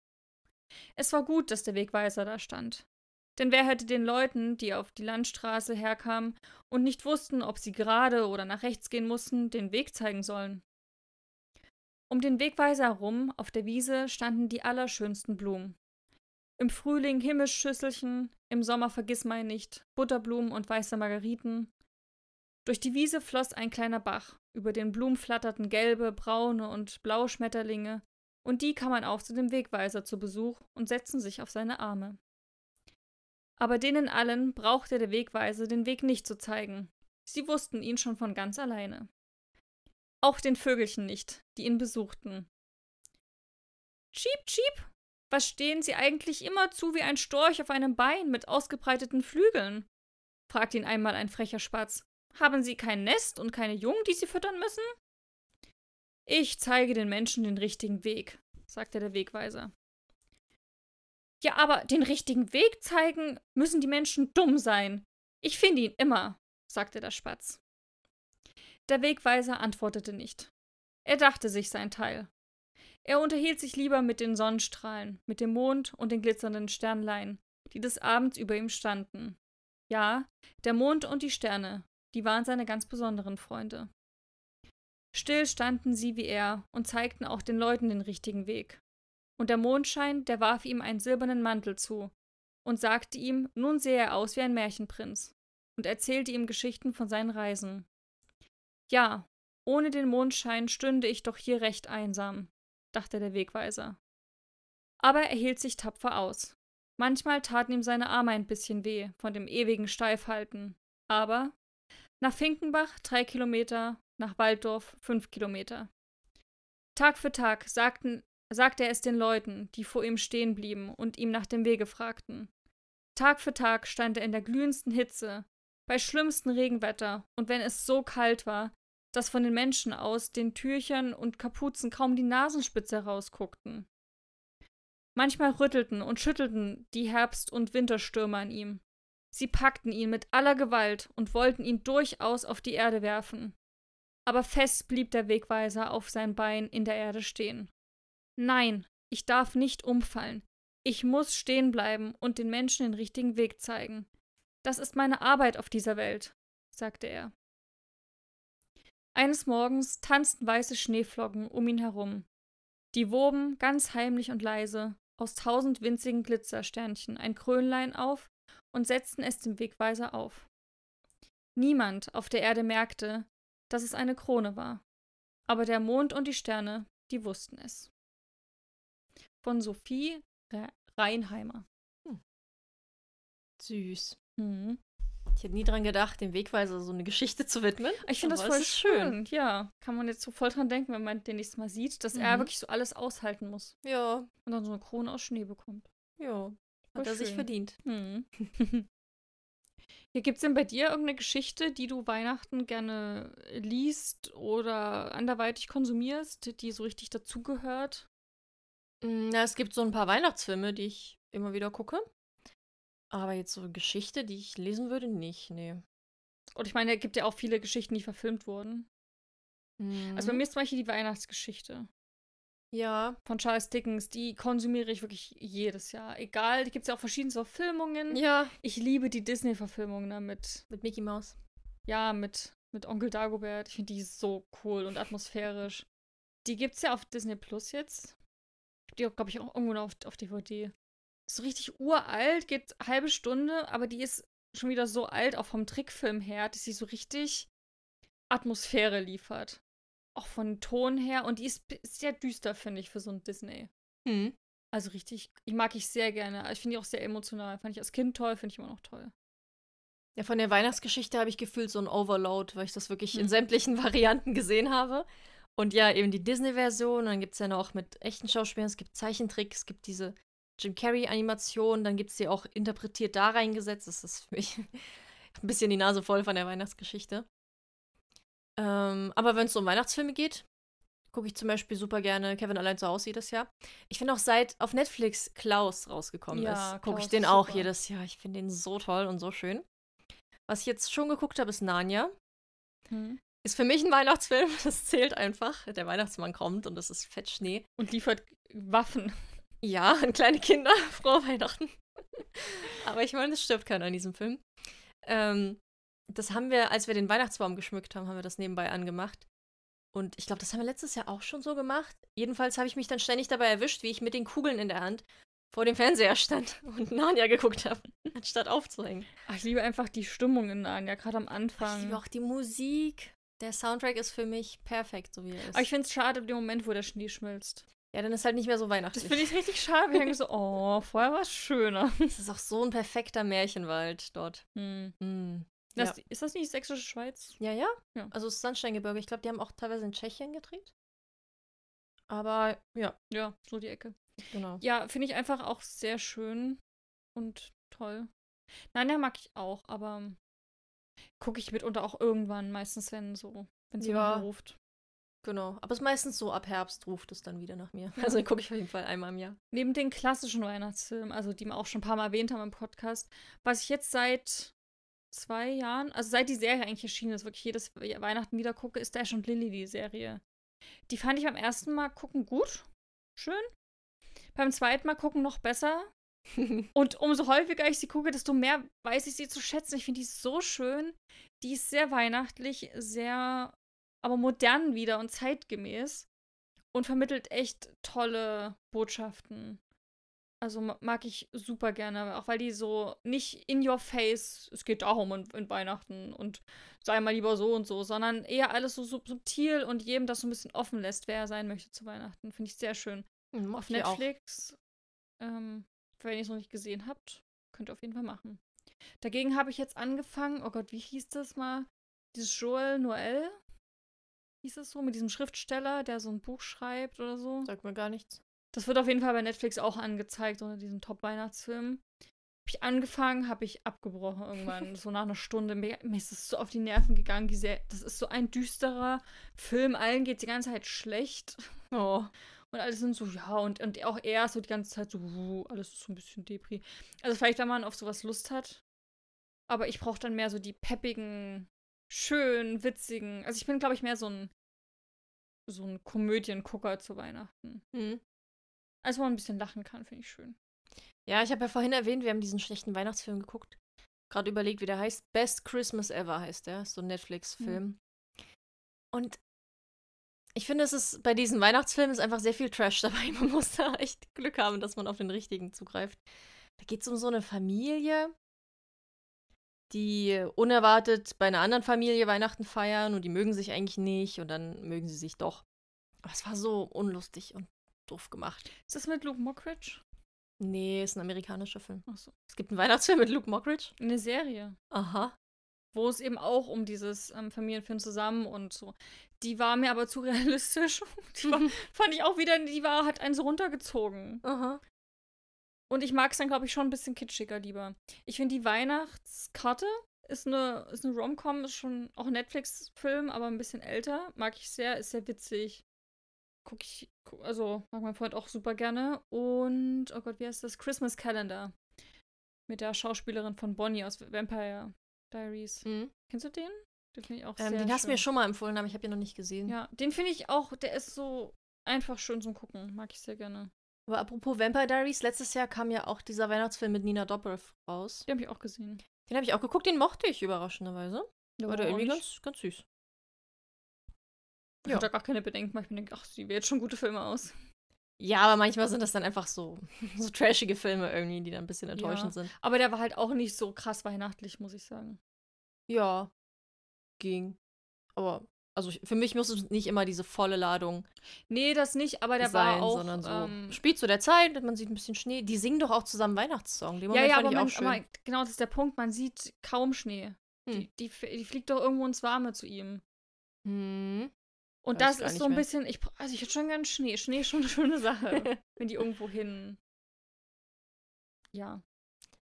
Es war gut, dass der Wegweiser da stand. Denn wer hätte den Leuten, die auf die Landstraße herkamen und nicht wussten, ob sie gerade oder nach rechts gehen mussten, den Weg zeigen sollen? Um den Wegweiser herum, auf der Wiese, standen die allerschönsten Blumen. Im Frühling Himmelsschüsselchen, im Sommer Vergissmeinnicht, Butterblumen und weiße Margeriten. Durch die Wiese floss ein kleiner Bach, über den Blumen flatterten gelbe, braune und blaue Schmetterlinge, und die man auf zu dem Wegweiser zu Besuch und setzten sich auf seine Arme. Aber denen allen brauchte der Wegweiser den Weg nicht zu zeigen. Sie wussten ihn schon von ganz alleine. Auch den Vögelchen nicht, die ihn besuchten. Cheep, cheep, was stehen Sie eigentlich immer zu wie ein Storch auf einem Bein mit ausgebreiteten Flügeln? fragte ihn einmal ein frecher Spatz. Haben Sie kein Nest und keine Jungen, die Sie füttern müssen? Ich zeige den Menschen den richtigen Weg, sagte der Wegweiser. Ja, aber den richtigen Weg zeigen müssen die Menschen dumm sein. Ich finde ihn immer, sagte der Spatz. Der Wegweiser antwortete nicht. Er dachte sich sein Teil. Er unterhielt sich lieber mit den Sonnenstrahlen, mit dem Mond und den glitzernden Sternlein, die des Abends über ihm standen. Ja, der Mond und die Sterne, die waren seine ganz besonderen Freunde. Still standen sie wie er und zeigten auch den Leuten den richtigen Weg. Und der Mondschein, der warf ihm einen silbernen Mantel zu und sagte ihm, nun sehe er aus wie ein Märchenprinz und erzählte ihm Geschichten von seinen Reisen. Ja, ohne den Mondschein stünde ich doch hier recht einsam, dachte der Wegweiser. Aber er hielt sich tapfer aus. Manchmal taten ihm seine Arme ein bisschen weh von dem ewigen Steifhalten. Aber nach Finkenbach drei Kilometer, nach Walddorf fünf Kilometer. Tag für Tag sagten, sagte er es den Leuten, die vor ihm stehen blieben und ihm nach dem Wege fragten. Tag für Tag stand er in der glühendsten Hitze, bei schlimmstem Regenwetter und wenn es so kalt war, dass von den Menschen aus den Türchern und Kapuzen kaum die Nasenspitze herausguckten. Manchmal rüttelten und schüttelten die Herbst- und Winterstürme an ihm. Sie packten ihn mit aller Gewalt und wollten ihn durchaus auf die Erde werfen. Aber fest blieb der Wegweiser auf sein Bein in der Erde stehen. Nein, ich darf nicht umfallen. Ich muss stehen bleiben und den Menschen den richtigen Weg zeigen. Das ist meine Arbeit auf dieser Welt, sagte er. Eines Morgens tanzten weiße Schneeflocken um ihn herum. Die woben, ganz heimlich und leise, aus tausend winzigen Glitzersternchen ein Krönlein auf und setzten es dem Wegweiser auf. Niemand auf der Erde merkte, dass es eine Krone war. Aber der Mond und die Sterne, die wussten es. Von Sophie Re Reinheimer. Hm. Süß. Hm. Ich hätte nie dran gedacht, dem Wegweiser so eine Geschichte zu widmen. Ich finde das voll schön. Ja, kann man jetzt so voll dran denken, wenn man den nächsten Mal sieht, dass mhm. er wirklich so alles aushalten muss. Ja. Und dann so eine Krone aus Schnee bekommt. Ja. Hat er sich verdient. Hm. Ja, Gibt es denn bei dir irgendeine Geschichte, die du Weihnachten gerne liest oder anderweitig konsumierst, die so richtig dazugehört? Hm, na, es gibt so ein paar Weihnachtsfilme, die ich immer wieder gucke. Aber jetzt so eine Geschichte, die ich lesen würde, nicht, nee. Und ich meine, es gibt ja auch viele Geschichten, die verfilmt wurden. Mhm. Also bei mir ist zum Beispiel die Weihnachtsgeschichte Ja. von Charles Dickens, die konsumiere ich wirklich jedes Jahr. Egal, die gibt es ja auch verschiedene Verfilmungen. Ja. Ich liebe die Disney-Verfilmungen damit. Mit Mickey Mouse. Ja, mit, mit Onkel Dagobert. Ich finde die so cool und atmosphärisch. Die gibt es ja auf Disney Plus jetzt. Die glaube ich auch irgendwo noch auf, auf DVD. Ist so richtig uralt, geht halbe Stunde, aber die ist schon wieder so alt, auch vom Trickfilm her, dass sie so richtig Atmosphäre liefert. Auch von Ton her. Und die ist sehr düster, finde ich, für so ein Disney. Mhm. Also richtig, die mag ich sehr gerne. Ich finde die auch sehr emotional. Fand ich als Kind toll, finde ich immer noch toll. Ja, von der Weihnachtsgeschichte habe ich gefühlt so ein Overload, weil ich das wirklich in Mhm. sämtlichen Varianten gesehen habe. Und ja, eben die Disney-Version, dann gibt es ja noch mit echten Schauspielern, es gibt Zeichentrick, es gibt diese Jim Carrey-Animation, dann gibt es die auch interpretiert da reingesetzt. Das ist für mich ein bisschen die Nase voll von der Weihnachtsgeschichte. Ähm, aber wenn es um Weihnachtsfilme geht, gucke ich zum Beispiel super gerne Kevin allein zu Hause jedes Jahr. Ich finde auch seit auf Netflix Klaus rausgekommen Ja, ist, gucke ich den auch super. jedes Jahr. Ich finde den so toll und so schön. Was ich jetzt schon geguckt habe, ist Narnia. Hm. Ist für mich ein Weihnachtsfilm, das zählt einfach. Der Weihnachtsmann kommt und es ist Fettschnee. Und liefert Waffen. Ja, an kleine Kinder, frohe Weihnachten. Aber ich meine, es stirbt keiner in diesem Film. Ähm, das haben wir, als wir den Weihnachtsbaum geschmückt haben, haben wir das nebenbei angemacht. Und ich glaube, das haben wir letztes Jahr auch schon so gemacht. Jedenfalls habe ich mich dann ständig dabei erwischt, wie ich mit den Kugeln in der Hand vor dem Fernseher stand und Narnia geguckt habe, anstatt aufzuhängen. Ach, ich liebe einfach die Stimmung in Narnia, gerade am Ich Anfang. liebe auch die Musik. Der Soundtrack ist für mich perfekt, so wie er ist. Aber ich finde es schade, im Moment, wo der Schnee schmilzt. ja, dann ist halt nicht mehr so Das weihnachtlich. finde ich richtig schade. Ich denke so, oh, vorher war es schöner. Es ist auch so ein perfekter Märchenwald dort. Hm. Mm. Das, Ist das nicht sächsische Schweiz? Ja, ja. Ja. Also das Sandsteingebirge. Ich glaube, die haben auch teilweise in Tschechien gedreht. Aber ja, Ja, so die Ecke. genau. Ja, finde ich einfach auch sehr schön und toll. Nein, der mag ich auch, aber gucke ich mitunter auch irgendwann, meistens wenn so, wenn sie Ja. ruft. Genau. Aber es ist meistens so, ab Herbst ruft es dann wieder nach mir. Also gucke ich auf jeden Fall einmal im Jahr. Neben den klassischen Weihnachtsfilmen, also die wir auch schon ein paar Mal erwähnt haben im Podcast, was ich jetzt seit zwei Jahren, also seit die Serie eigentlich erschienen ist, wirklich jedes Weihnachten wieder gucke, ist Dash und Lily die Serie. Die fand ich beim ersten Mal gucken gut. schön. Beim zweiten Mal gucken noch besser. Und umso häufiger ich sie gucke, desto mehr weiß ich sie zu schätzen. Ich finde die so schön. Die ist sehr weihnachtlich, sehr, aber modern wieder und zeitgemäß. Und vermittelt echt tolle Botschaften. Also mag ich super gerne, auch weil die so nicht in your face, es geht darum in, in Weihnachten und sei mal lieber so und so, sondern eher alles so subtil und jedem das so ein bisschen offen lässt, wer er sein möchte zu Weihnachten. Finde ich sehr schön. Mhm, Auf Netflix, ähm, wenn ihr es noch nicht gesehen habt, könnt ihr auf jeden Fall machen. Dagegen habe ich jetzt angefangen, oh Gott, wie hieß das mal? Dieses Joel Noel? Hieß es so? Mit diesem Schriftsteller, der so ein Buch schreibt oder so? Sagt mir gar nichts. Das wird auf jeden Fall bei Netflix auch angezeigt unter diesen Top-Weihnachtsfilmen. Habe ich angefangen, habe ich abgebrochen irgendwann, so nach einer Stunde. Mir, mir ist es so auf die Nerven gegangen. Diese, das ist so ein düsterer Film. Allen geht die ganze Zeit schlecht. Oh. Und alle sind so, ja, und, und auch er ist so die ganze Zeit so, uh, alles ist so ein bisschen Depri. Also vielleicht, wenn man auf sowas Lust hat. Aber ich brauche dann mehr so die peppigen, schön, witzigen. Also ich bin, glaube ich, mehr so ein so ein Komödiengucker zu Weihnachten. Mhm. Also, wo man ein bisschen lachen kann, finde ich schön. Ja, ich habe ja vorhin erwähnt, wir haben diesen schlechten Weihnachtsfilm geguckt. Gerade überlegt, wie der heißt. Best Christmas Ever heißt der. So ein Netflix-Film. Mhm. Und ich finde, es ist bei diesen Weihnachtsfilmen ist einfach sehr viel Trash dabei. Man muss da echt Glück haben, dass man auf den richtigen zugreift. Da geht es um so eine Familie, die unerwartet bei einer anderen Familie Weihnachten feiern und die mögen sich eigentlich nicht und dann mögen sie sich doch. Aber es war so unlustig und doof gemacht. Ist das mit Luke Mockridge? Nee, ist ein amerikanischer Film. Achso. Es gibt einen Weihnachtsfilm mit Luke Mockridge. Eine Serie. Aha. Wo es eben auch um dieses ähm, Familienfilm zusammen und so. Die war mir aber zu realistisch. Die war, fand ich auch wieder, die war, hat einen so runtergezogen. Aha. Und ich mag es dann, glaube ich, schon ein bisschen kitschiger lieber. Ich finde, die Weihnachtskarte ist eine, ist eine Rom-Com, ist schon auch ein Netflix-Film, aber ein bisschen älter. Mag ich sehr, ist sehr witzig. Guck ich, also mag mein Freund auch super gerne. Und, oh Gott, wie heißt das? Christmas Calendar. Mit der Schauspielerin von Bonnie aus Vampire Diaries. Mhm. Kennst du den? Den finde ich auch Ähm, sehr den hast du mir schon mal empfohlen, aber ich habe ihn noch nicht gesehen. Ja, den finde ich auch, der ist so einfach schön zum Gucken. Mag ich sehr gerne. Aber apropos Vampire Diaries, letztes Jahr kam ja auch dieser Weihnachtsfilm mit Nina Dobrev raus. Den habe ich auch gesehen. Den habe ich auch geguckt, den mochte ich überraschenderweise. Ja, War der irgendwie ganz, ganz süß. Ich Ja. habe da gar keine Bedenken, weil ich mir denke, ach, sie wählt schon gute Filme aus. Ja, aber manchmal sind das dann einfach so, so trashige Filme irgendwie, die dann ein bisschen enttäuschend sind. Aber der war halt auch nicht so krass weihnachtlich, muss ich sagen. Ja, ging. Aber, also für mich muss es nicht immer diese volle Ladung Nee, das nicht, aber der sein, war auch. sondern so. ähm, Spielt zu der Zeit, man sieht ein bisschen Schnee. Die singen doch auch zusammen Weihnachtssong. Den ja, Moment ja, aber, ich man, aber genau das ist der Punkt, man sieht kaum Schnee. Hm. Die, die, die fliegt doch irgendwo ins Warme zu ihm. Hm. Und Weiß das ist so ein mehr. bisschen, ich, also ich hätte schon gern Schnee. Schnee ist schon eine schöne Sache, wenn die irgendwo hin. Ja.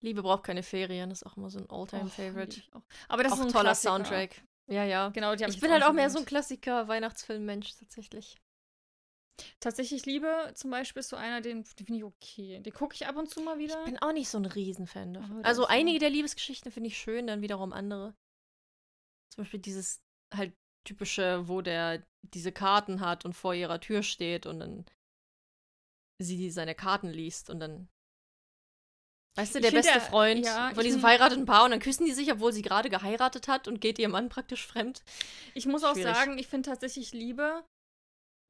Liebe braucht keine Ferien, das ist auch immer so ein Oh, All-Time-Favorite. auch. Aber das auch ist ein toller Klassiker. Soundtrack. Ja, ja. Genau, ich bin halt auch mehr so ein. Klassiker-Weihnachtsfilm-Mensch tatsächlich. Tatsächlich Liebe zum Beispiel ist so einer, den, den finde ich okay. Den gucke ich ab und zu mal wieder. Ich bin auch nicht so ein Riesenfan davon. Der Also so- einige der Liebesgeschichten finde ich schön, dann wiederum andere. Zum Beispiel dieses halt typische, wo der diese Karten hat und vor ihrer Tür steht und dann sie seine Karten liest und dann. Weißt du, der beste der- Freund ja, von diesem verheirateten Paar und dann küssen die sich, obwohl sie gerade geheiratet hat und geht ihrem Mann praktisch fremd. Ich muss auch Schwierig. sagen, ich finde tatsächlich Liebe,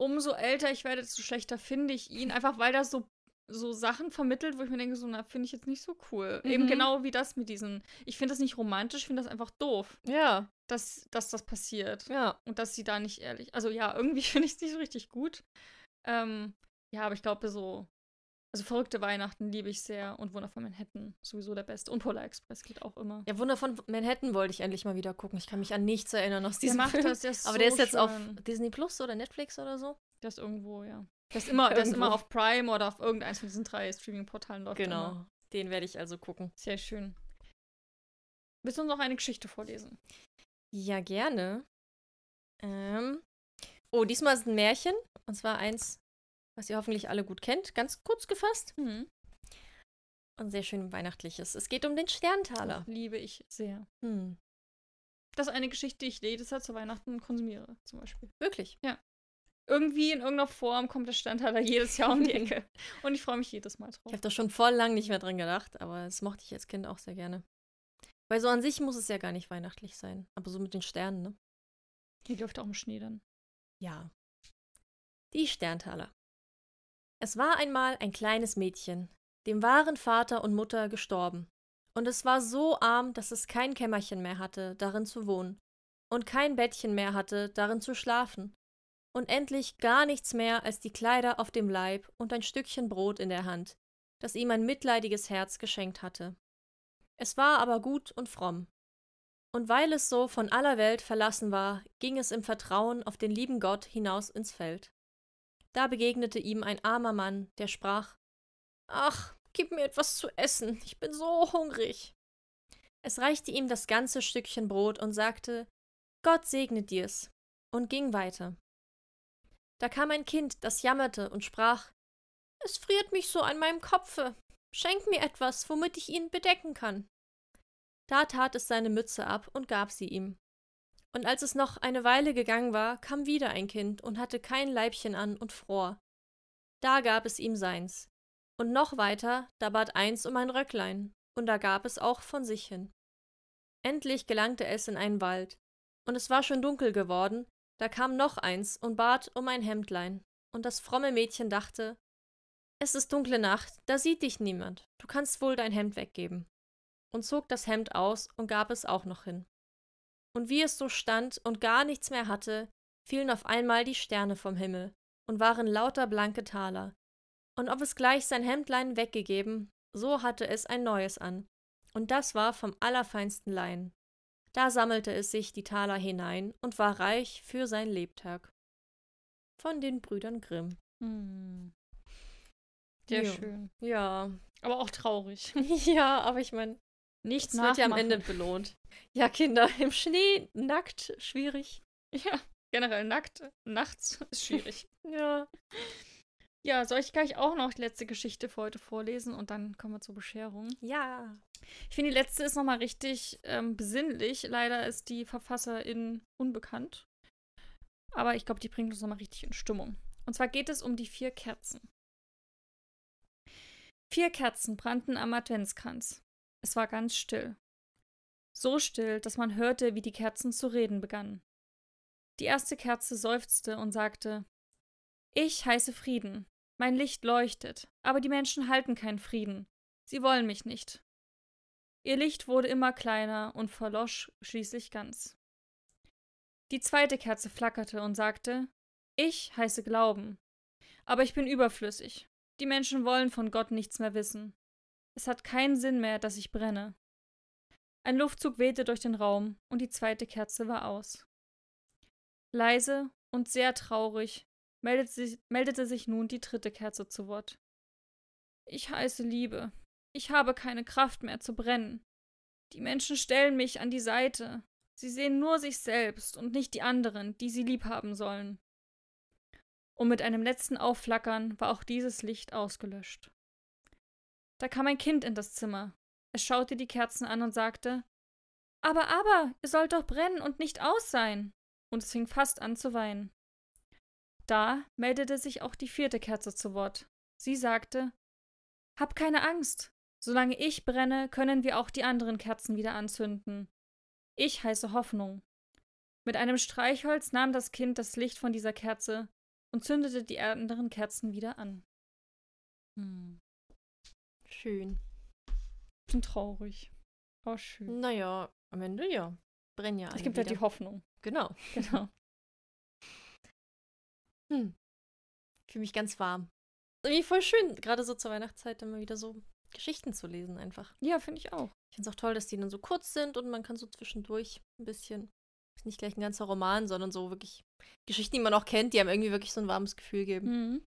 umso älter ich werde, desto schlechter finde ich ihn. Einfach weil das so, so Sachen vermittelt, wo ich mir denke, so, na, finde ich jetzt nicht so cool. Eben Mhm. genau wie das mit diesen. Ich finde das nicht romantisch, ich finde das einfach doof, Ja, dass, dass das passiert. ja. Und dass sie da nicht ehrlich. Also ja, irgendwie finde ich es nicht so richtig gut. Ähm, ja, aber ich glaube so. Also verrückte Weihnachten liebe ich sehr und Wunder von Manhattan sowieso der beste. Und Polar Express geht auch immer. Ja, Wunder von Manhattan wollte ich endlich mal wieder gucken. Ich kann mich an nichts erinnern aus Der diesem macht Film. das, der Aber so der ist jetzt auf schön. Disney Plus oder Netflix oder so. Der ist irgendwo, ja. Der ist immer, der ist immer auf Prime oder auf irgendeins von diesen drei Streaming-Portalen läuft. der Genau. Immer. Den werde ich also gucken. Sehr schön. Willst du uns noch eine Geschichte vorlesen? Ja, gerne. Ähm. Oh, diesmal ist ein Märchen. Und zwar eins, was ihr hoffentlich alle gut kennt. Ganz kurz gefasst. Mhm. Und sehr schön weihnachtliches. Es geht um den Sterntaler. Liebe ich sehr. Hm. Das ist eine Geschichte, die ich jedes Jahr zu Weihnachten konsumiere, zum Beispiel. Wirklich. irgendwie in irgendeiner Form kommt der Sterntaler jedes Jahr um die Ecke. Und ich freue mich jedes Mal drauf. Ich habe da schon voll lang nicht mehr dran gedacht, aber das mochte ich als Kind auch sehr gerne. Weil so an sich muss es ja gar nicht weihnachtlich sein. Aber so mit den Sternen, ne? Hier läuft auch im Schnee dann. Ja. Die Sterntaler. Es war einmal ein kleines Mädchen, dem waren Vater und Mutter gestorben. Und es war so arm, dass es kein Kämmerchen mehr hatte, darin zu wohnen, und kein Bettchen mehr hatte, darin zu schlafen, und endlich gar nichts mehr als die Kleider auf dem Leib und ein Stückchen Brot in der Hand, das ihm ein mitleidiges Herz geschenkt hatte. Es war aber gut und fromm. Und weil es so von aller Welt verlassen war, ging es im Vertrauen auf den lieben Gott hinaus ins Feld. Da begegnete ihm ein armer Mann, der sprach Ach, gib mir etwas zu essen, ich bin so hungrig. Es reichte ihm das ganze Stückchen Brot und sagte Gott segne dir's, und ging weiter. Da kam ein Kind, das jammerte und sprach Es friert mich so an meinem Kopfe, Schenk mir etwas, womit ich ihn bedecken kann. Da tat es seine Mütze ab und gab sie ihm. Und als es noch eine Weile gegangen war, kam wieder ein Kind und hatte kein Leibchen an und fror. Da gab es ihm seins. Und noch weiter, da bat eins um ein Röcklein, und da gab es auch von sich hin. Endlich gelangte es in einen Wald, und es war schon dunkel geworden, da kam noch eins und bat um ein Hemdlein, und das fromme Mädchen dachte, es ist dunkle Nacht, da sieht dich niemand, du kannst wohl dein Hemd weggeben, und zog das Hemd aus und gab es auch noch hin. Und wie es so stand und gar nichts mehr hatte, fielen auf einmal die Sterne vom Himmel und waren lauter blanke Taler. Und ob es gleich sein Hemdlein weggegeben, so hatte es ein neues an, und das war vom allerfeinsten Lein. Da sammelte es sich die Taler hinein und war reich für sein Lebtag. Von den Brüdern Grimm. Hm. Sehr ja. schön. Ja. Aber auch traurig. ja, aber ich meine, Nichts es wird ja am nachmachen. Ende belohnt. Ja, Kinder, im Schnee, nackt, schwierig. Ja, generell nackt, nachts ist schwierig. Ja. ja, soll ich gleich auch noch die letzte Geschichte für heute vorlesen und dann kommen wir zur Bescherung. Ja. Ich finde, die letzte ist nochmal richtig ähm, besinnlich. Leider ist die Verfasserin unbekannt. Aber ich glaube, die bringt uns nochmal richtig in Stimmung. Und zwar geht es um die vier Kerzen. Vier Kerzen brannten am Adventskranz. Es war ganz still. So still, dass man hörte, wie die Kerzen zu reden begannen. Die erste Kerze seufzte und sagte Ich heiße Frieden. Mein Licht leuchtet, aber die Menschen halten keinen Frieden. Sie wollen mich nicht. Ihr Licht wurde immer kleiner und verlosch schließlich ganz. Die zweite Kerze flackerte und sagte Ich heiße Glauben. Aber ich bin überflüssig. Die Menschen wollen von Gott nichts mehr wissen. Es hat keinen Sinn mehr, dass ich brenne. Ein Luftzug wehte durch den Raum und die zweite Kerze war aus. Leise und sehr traurig meldete sich, meldete sich nun die dritte Kerze zu Wort. Ich heiße Liebe. Ich habe keine Kraft mehr zu brennen. Die Menschen stellen mich an die Seite. Sie sehen nur sich selbst und nicht die anderen, die sie lieb haben sollen. Und mit einem letzten Aufflackern war auch dieses Licht ausgelöscht. Da kam ein Kind in das Zimmer. Es schaute die Kerzen an und sagte Aber, aber, ihr sollt doch brennen und nicht aus sein. Und es fing fast an zu weinen. Da meldete sich auch die vierte Kerze zu Wort. Sie sagte Hab keine Angst. Solange ich brenne, können wir auch die anderen Kerzen wieder anzünden. Ich heiße Hoffnung. Mit einem Streichholz nahm das Kind das Licht von dieser Kerze und zündete die anderen Kerzen wieder an. Hm. Schön. Bisschen traurig. Aber schön. Naja, am Ende ja. Brennen ja Es alle gibt halt wieder. die Hoffnung. Genau. Genau. Hm. Fühle mich ganz warm. Irgendwie voll schön, gerade so zur Weihnachtszeit immer wieder so Geschichten zu lesen einfach. Ja, finde ich auch. Ich finde es auch toll, dass die dann so kurz sind und man kann so zwischendurch ein bisschen, ist nicht gleich ein ganzer Roman, sondern so wirklich Geschichten, die man auch kennt, die einem irgendwie wirklich so ein warmes Gefühl geben. Mhm.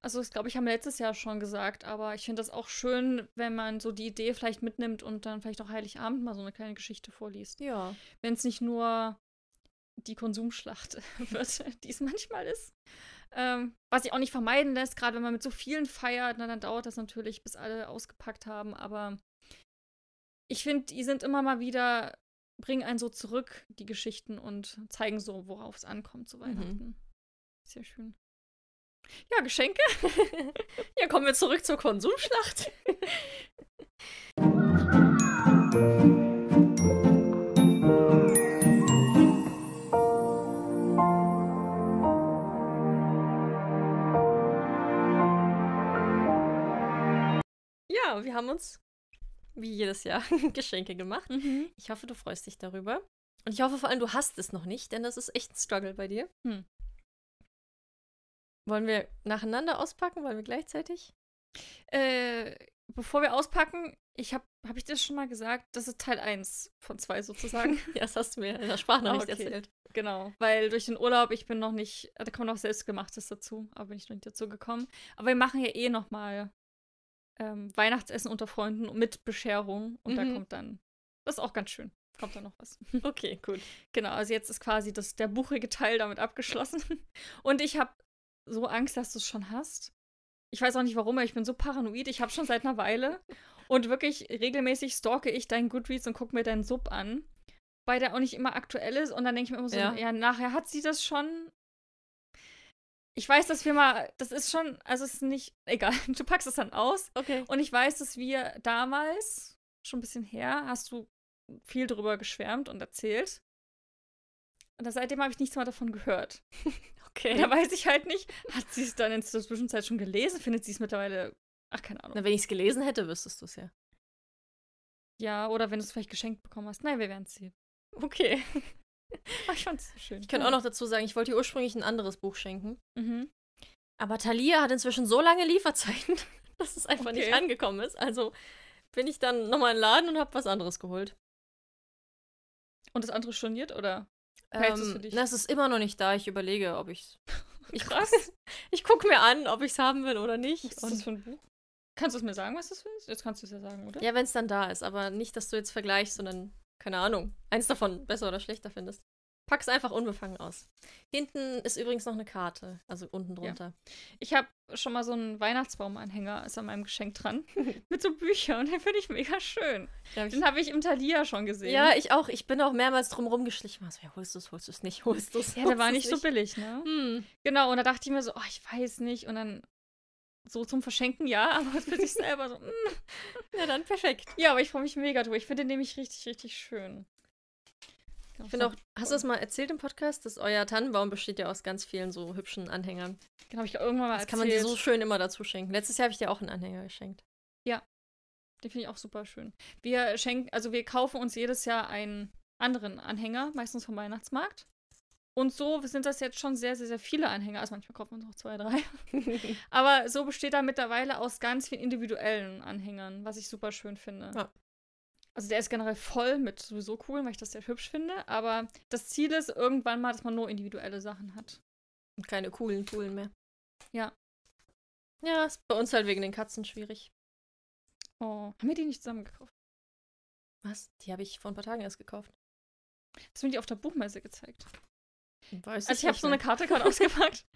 Also, das glaube ich, haben wir letztes Jahr schon gesagt, aber ich finde das auch schön, wenn man so die Idee vielleicht mitnimmt und dann vielleicht auch Heiligabend mal so eine kleine Geschichte vorliest. Ja. Wenn es nicht nur die Konsumschlacht wird, die es manchmal ist. Ähm, was sich auch nicht vermeiden lässt, gerade wenn man mit so vielen feiert, na, dann dauert das natürlich, bis alle ausgepackt haben. Aber ich finde, die sind immer mal wieder, bringen einen so zurück, die Geschichten, und zeigen so, worauf es ankommt zu Mhm. Weihnachten. Sehr schön. Ja, Geschenke. ja, kommen wir zurück zur Konsumschlacht. Ja, wir haben uns wie jedes Jahr Geschenke gemacht. Mhm. Ich hoffe, du freust dich darüber. Und ich hoffe vor allem, du hast es noch nicht, denn das ist echt ein Struggle bei dir. Hm. Wollen wir nacheinander auspacken? Wollen wir gleichzeitig? Äh, bevor wir auspacken, ich habe habe ich das schon mal gesagt? Das ist Teil 1 von 2 sozusagen. ja, das hast du mir in der Sprachnachricht Ah, okay. erzählt. genau, weil durch den Urlaub, ich bin noch nicht, da kommt noch selbstgemachtes dazu, aber bin ich noch nicht dazu gekommen. Aber wir machen ja eh noch mal ähm, Weihnachtsessen unter Freunden mit Bescherung und da Mhm. kommt dann, das ist auch ganz schön, kommt da noch was. Okay, gut. Genau, also jetzt ist quasi das, der buchige Teil damit abgeschlossen. Und ich habe so Angst, dass du es schon hast. Ich weiß auch nicht warum, aber ich bin so paranoid. Ich habe schon seit einer Weile. Und wirklich regelmäßig stalke ich deinen Goodreads und gucke mir deinen Sub an. Weil der auch nicht immer aktuell ist. Und dann denke ich mir immer so, Ja. ja. nachher hat sie das schon. Ich weiß, dass wir mal, das ist schon, also es ist nicht, egal, du packst es dann aus. Okay. Und ich weiß, dass wir damals, schon ein bisschen her, hast du viel drüber geschwärmt und erzählt. Und seitdem habe ich nichts mehr davon gehört. Okay. Und da weiß ich halt nicht, hat sie es dann in der Zwischenzeit schon gelesen? Findet sie es mittlerweile, ach, keine Ahnung. Na, wenn ich es gelesen hätte, wüsstest du es ja. Ja, oder wenn du es vielleicht geschenkt bekommen hast. Nein, wir werden es sehen. Okay. Ach, ich fand es so schön. Ich kann auch noch dazu sagen, ich wollte ihr ursprünglich ein anderes Buch schenken. Mhm. Aber Thalia hat inzwischen so lange Lieferzeiten, dass es einfach nicht Okay. angekommen ist. Also bin ich dann nochmal in den Laden und habe was anderes geholt. Und das andere storniert, oder? Behältst du's für Ähm, dich? na, es ist immer noch nicht da. Ich überlege, ob ich's. Ich Krass. Ich gucke mir an, ob ich es haben will oder nicht. Was ist das für ein Buch? Kannst du es mir sagen, was das für ist? Jetzt kannst du es ja sagen, oder? ja, wenn es dann da ist, aber nicht, dass du jetzt vergleichst, sondern, keine Ahnung, eins davon besser oder schlechter findest. Pack's einfach unbefangen aus. Hinten ist übrigens noch eine Karte, also unten Ja. drunter. Ich habe schon mal so einen Weihnachtsbaumanhänger, ist an meinem Geschenk dran, mit so Büchern. Den finde ich mega schön. Ja, Den habe ich im Thalia schon gesehen. ja, ich auch. Ich bin auch mehrmals drum rumgeschlichen. Also, ja, holst du es, holst du es nicht, holst du es. Ja, der war nicht so billig, ne? Hm. Genau, und da dachte ich mir so, oh, ich weiß nicht. Und dann so zum Verschenken ja, aber für sich selber so, mm. Ja, dann perfekt. Ja, aber ich freue mich mega drüber. Ich finde den nämlich richtig, richtig schön. Ich finde auch, hast du das mal erzählt im Podcast, dass euer Tannenbaum besteht ja aus ganz vielen so hübschen Anhängern. Genau, ich irgendwann mal Das kann man dir erzählt. so schön immer dazu schenken. Letztes Jahr habe ich dir auch einen Anhänger geschenkt. Den finde ich auch super schön. Wir schenken, also wir kaufen uns jedes Jahr einen anderen Anhänger, meistens vom Weihnachtsmarkt. Und so sind das jetzt schon sehr, sehr, sehr viele Anhänger. Also manchmal wir uns auch zwei, drei. Aber so besteht er mittlerweile aus ganz vielen individuellen Anhängern, was ich super schön finde. Ja. Also der ist generell voll mit sowieso cool, weil ich das sehr hübsch finde. Aber das Ziel ist irgendwann mal, dass man nur individuelle Sachen hat. Und keine coolen, coolen mehr. Ja. Ja, ist bei uns halt wegen den Katzen schwierig. Oh, haben wir die nicht zusammen gekauft? Was? Die habe ich vor ein paar Tagen erst gekauft. Hast du mir die auf der Buchmesse gezeigt? Weiß Also ich habe so eine. Karte gerade ausgepackt.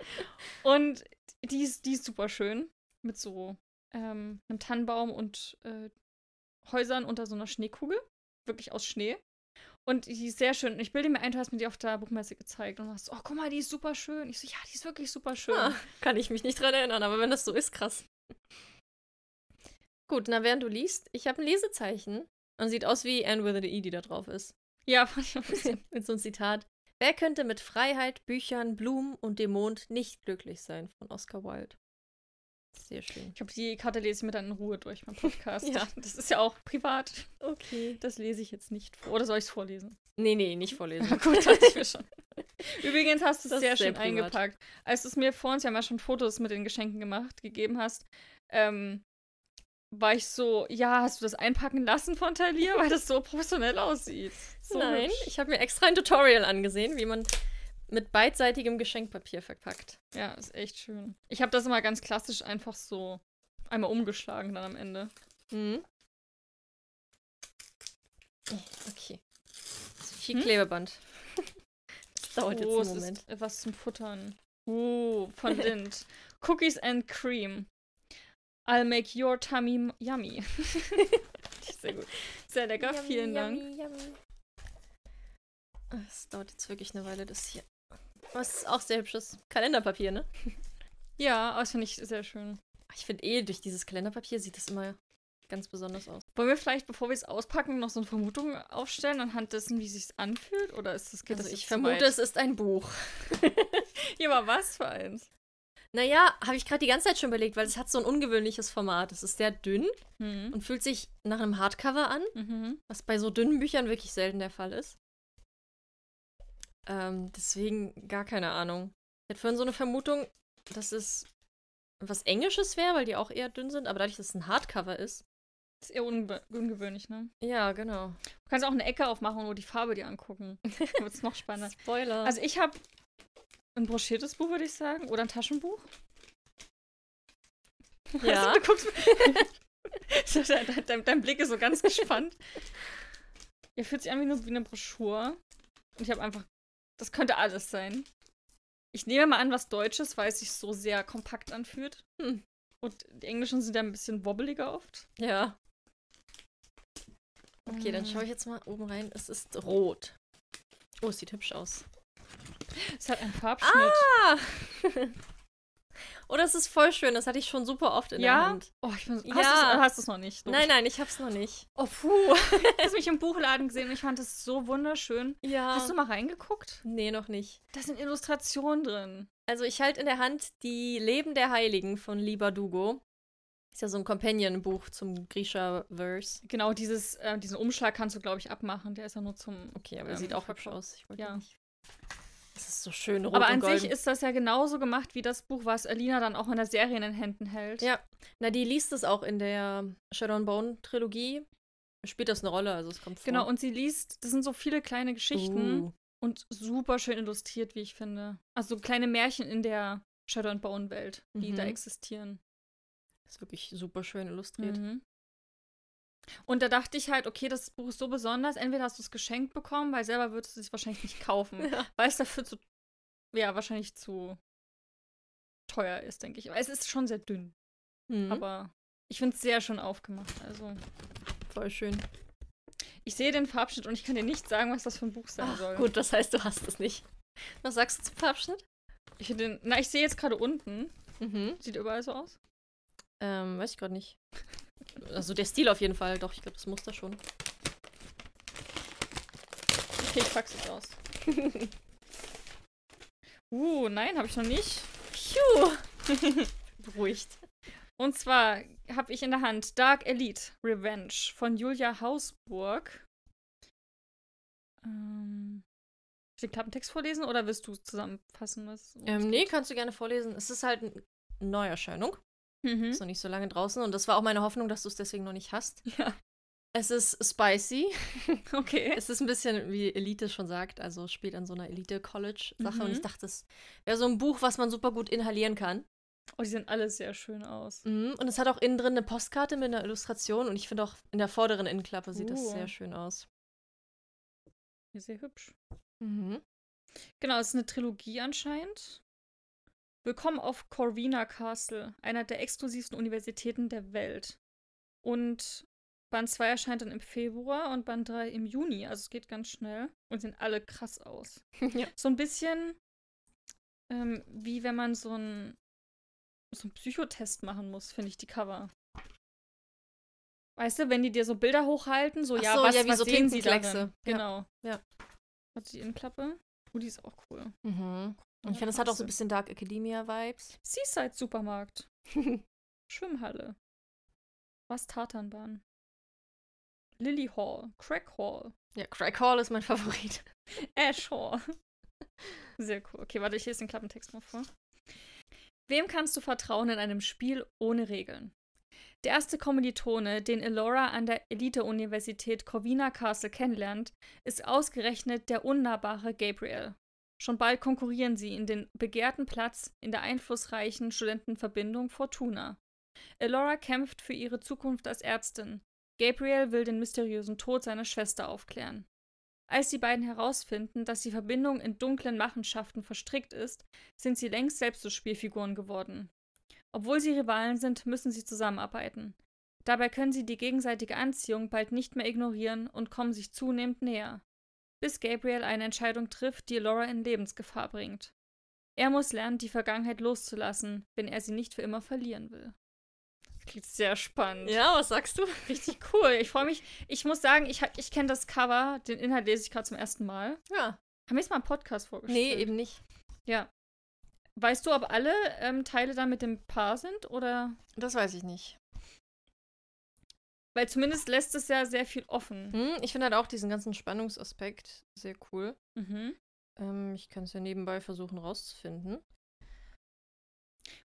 Und die ist, die ist super schön. Mit so ähm, einem Tannenbaum und äh, Häusern unter so einer Schneekugel. Wirklich aus Schnee. Und die ist sehr schön. Und ich bilde mir ein, du hast mir die auf der Buchmesse gezeigt. Und du hast, oh, guck mal, die ist super schön. Ich so, ja, die ist wirklich super schön. Ah, kann ich mich nicht dran erinnern, aber wenn das so ist, krass. Gut, na während du liest, ich habe ein Lesezeichen und sieht aus wie Anne with the E, die da drauf ist. Ja, fand ich auch ein bisschen. Mit so ein Zitat. Wer könnte mit Freiheit, Büchern, Blumen und dem Mond nicht glücklich sein? Von Oscar Wilde. Sehr schön. Ich glaube, die Karte lese ich mir dann in Ruhe durch beim Podcast. Ja. Das ist ja auch privat. Okay. Das lese ich jetzt nicht vor. Oder soll ich es vorlesen? Nee, nee, nicht vorlesen. Gut, dachte ich mir schon. Übrigens hast du es sehr sehr schön privat. eingepackt. Als du es mir vor uns, wir haben ja schon Fotos mit den Geschenken gemacht, gegeben hast, ähm, war ich so, ja, hast du das einpacken lassen von Thalia, weil das so professionell aussieht. So Nein, hübsch. ich habe mir extra ein Tutorial angesehen, wie man mit beidseitigem Geschenkpapier verpackt. Ja, ist echt schön. Ich habe das immer ganz klassisch einfach so einmal umgeschlagen dann am Ende. Mhm. Okay. Das ist viel Hm? Klebeband. Das dauert oh, jetzt einen Moment. ist etwas zum Futtern. Uh, von Lind. Cookies and Cream. I'll make your tummy yummy. Sehr gut. Sehr lecker, vielen Dank. Es dauert jetzt wirklich eine Weile, das hier Was auch sehr hübsches Kalenderpapier, ne? Ja, aber das finde ich sehr schön. Ich finde eh, durch dieses Kalenderpapier sieht das immer ganz besonders aus. Wollen wir vielleicht, bevor wir es auspacken, noch so eine Vermutung aufstellen anhand dessen, wie es sich anfühlt? Oder ist das, geht Also das ich vermute, weit? es ist ein Buch. Ja, aber was für eins? Naja, habe ich gerade die ganze Zeit schon überlegt, weil es hat so ein ungewöhnliches Format. Es ist sehr dünn Mhm. und fühlt sich nach einem Hardcover an, Mhm. was bei so dünnen Büchern wirklich selten der Fall ist. Ähm, deswegen gar keine Ahnung. Ich hätte vorhin so eine Vermutung, dass es was Englisches wäre, weil die auch eher dünn sind, aber dadurch, dass es ein Hardcover ist. ist eher unbe ungewöhnlich, ne? Ja, genau. Du kannst auch eine Ecke aufmachen und die Farbe dir angucken. Wird es noch spannender. Spoiler. Also ich habe ein broschiertes Buch, würde ich sagen. Oder ein Taschenbuch. ja. Du guckst so, dein, dein, dein Blick ist so ganz gespannt. Ihr fühlt sich an wie, nur, wie eine Broschüre. Und ich habe einfach. Das könnte alles sein. Ich nehme mal an, was Deutsches, weil es sich so sehr kompakt anfühlt. Hm. Und die Englischen sind ja ein bisschen wobbeliger oft. Ja. Okay, dann schaue ich jetzt mal oben rein. Es ist rot. Oh, es sieht hübsch aus. Es hat einen Farbschnitt. Ah! oh, das ist voll schön. Das hatte ich schon super oft in Ja? der Hand. Oh, ich bin, hast Ja. hast du es noch nicht? Nein, nein, ich hab's noch nicht. Oh, puh. Ich habe mich im Buchladen gesehen und ich fand es so wunderschön. Ja. Hast du mal reingeguckt? Nee, noch nicht. Da sind Illustrationen drin. Also ich halte in der Hand die Leben der Heiligen von Liba Dugo. Ist ja so ein Companion-Buch zum Grisha-Verse. Genau, dieses, äh, diesen Umschlag kannst du, glaube ich, abmachen. Der ist ja nur zum. Okay, aber ähm, sieht auch hübsch aus. Ich wollte Ja. nicht. Ist so schön rot Aber an sich ist das ja genauso gemacht wie das Buch, was Alina dann auch in der Serie in den Händen hält. Ja, na, die liest es auch in der Shadow and Bone Trilogie. Spielt das eine Rolle, also es kommt vor. Genau, und sie liest, das sind so viele kleine Geschichten Uh, und super schön illustriert, wie ich finde. Also so kleine Märchen in der Shadow and Bone Welt, die Mhm. da existieren. ist wirklich super schön illustriert. Mhm. Und da dachte ich halt, okay, das Buch ist so besonders. Entweder hast du es geschenkt bekommen, weil selber würdest du es wahrscheinlich nicht kaufen, Ja. weil es dafür zu, ja, wahrscheinlich zu teuer ist, denke ich. Aber es ist schon sehr dünn, Mhm. aber ich finde es sehr schön aufgemacht. Also, Voll schön. ich sehe den Farbschnitt und ich kann dir nicht sagen, was das für ein Buch sein Ach, soll. gut, das heißt, du hast es nicht. Was sagst du zum Farbschnitt? Ich finde den, na, ich sehe jetzt gerade unten. Mhm. Sieht überall so aus. Ähm, weiß ich gerade nicht. Also der Stil auf jeden Fall, doch, ich glaube, das Muster schon. Okay, ich pack's jetzt aus. uh, nein, habe ich noch nicht. Phew. Beruhigt. Und zwar habe ich in der Hand Dark Elite Revenge von Julia Hausburg. Ähm, soll ich den Klappentext vorlesen oder willst du zusammenfassen? Was, Ähm, nee, kannst du gerne vorlesen. Es ist halt eine Neuerscheinung. Mhm. Ist noch nicht so lange draußen und das war auch meine Hoffnung, dass du es deswegen noch nicht hast. Ja, Es ist spicy. okay. Es ist ein bisschen, wie Elite schon sagt, also spielt an so einer Elite-College-Sache. Und Mhm. ich dachte, es wäre so ein Buch, was man super gut inhalieren kann. Oh, die sehen alle sehr schön aus. Mhm. Und es hat auch innen drin eine Postkarte mit einer Illustration. Und ich finde auch in der vorderen Innenklappe sieht das Uh. sehr schön aus. Sehr hübsch. Mhm. Genau, es ist eine Trilogie anscheinend. Willkommen auf Corvina Castle, einer der exklusivsten Universitäten der Welt. Und Band 2 erscheint dann im Februar und Band 3 im Juni. Also es geht ganz schnell. Und sehen alle krass aus. ja. So ein bisschen ähm, wie wenn man so einen so einen Psychotest machen muss, finde ich, die Cover. Weißt du, wenn die dir so Bilder hochhalten, so, Ach ja, so, was, ja, wie was so sehen sie darin? Ja. Genau. Ja. Warte, die Innenklappe? Oh, die ist auch cool. Mhm. Und ich finde, es hat auch so ein bisschen Dark Academia-Vibes. Seaside Supermarkt. Schwimmhalle. Was Tatanbahn. Lily Hall. Crack Hall. ja, Crack Hall ist mein Favorit. Ash Hall. Sehr cool. Okay, warte, ich lese den Klappentext mal vor. Wem kannst du vertrauen in einem Spiel ohne Regeln? Der erste Kommilitone, den Elora an der Elite-Universität Corvina Castle kennenlernt, ist ausgerechnet der unnahbare Gabriel. Schon bald konkurrieren sie in den begehrten Platz in der einflussreichen Studentenverbindung Fortuna. Elora kämpft für ihre Zukunft als Ärztin. Gabriel will den mysteriösen Tod seiner Schwester aufklären. Als die beiden herausfinden, dass die Verbindung in dunklen Machenschaften verstrickt ist, sind sie längst selbst zu Spielfiguren geworden. Obwohl sie Rivalen sind, müssen sie zusammenarbeiten. Dabei können sie die gegenseitige Anziehung bald nicht mehr ignorieren und kommen sich zunehmend näher. Bis Gabriel eine Entscheidung trifft, die Laura in Lebensgefahr bringt. Er muss lernen, die Vergangenheit loszulassen, wenn er sie nicht für immer verlieren will. Klingt sehr spannend. Ja, was sagst du? Richtig cool. Ich freue mich. Ich muss sagen, ich, ich kenne das Cover. Den Inhalt lese ich gerade zum ersten Mal. Ja. Haben wir jetzt mal einen Podcast vorgestellt? Nee, eben nicht. Ja. Weißt du, ob alle ähm, Teile dann mit dem Paar sind? Oder. Das weiß ich nicht. Weil zumindest lässt es ja sehr viel offen. Hm, ich finde halt auch diesen ganzen Spannungsaspekt sehr cool. Mhm. Ähm, ich kann es ja nebenbei versuchen rauszufinden.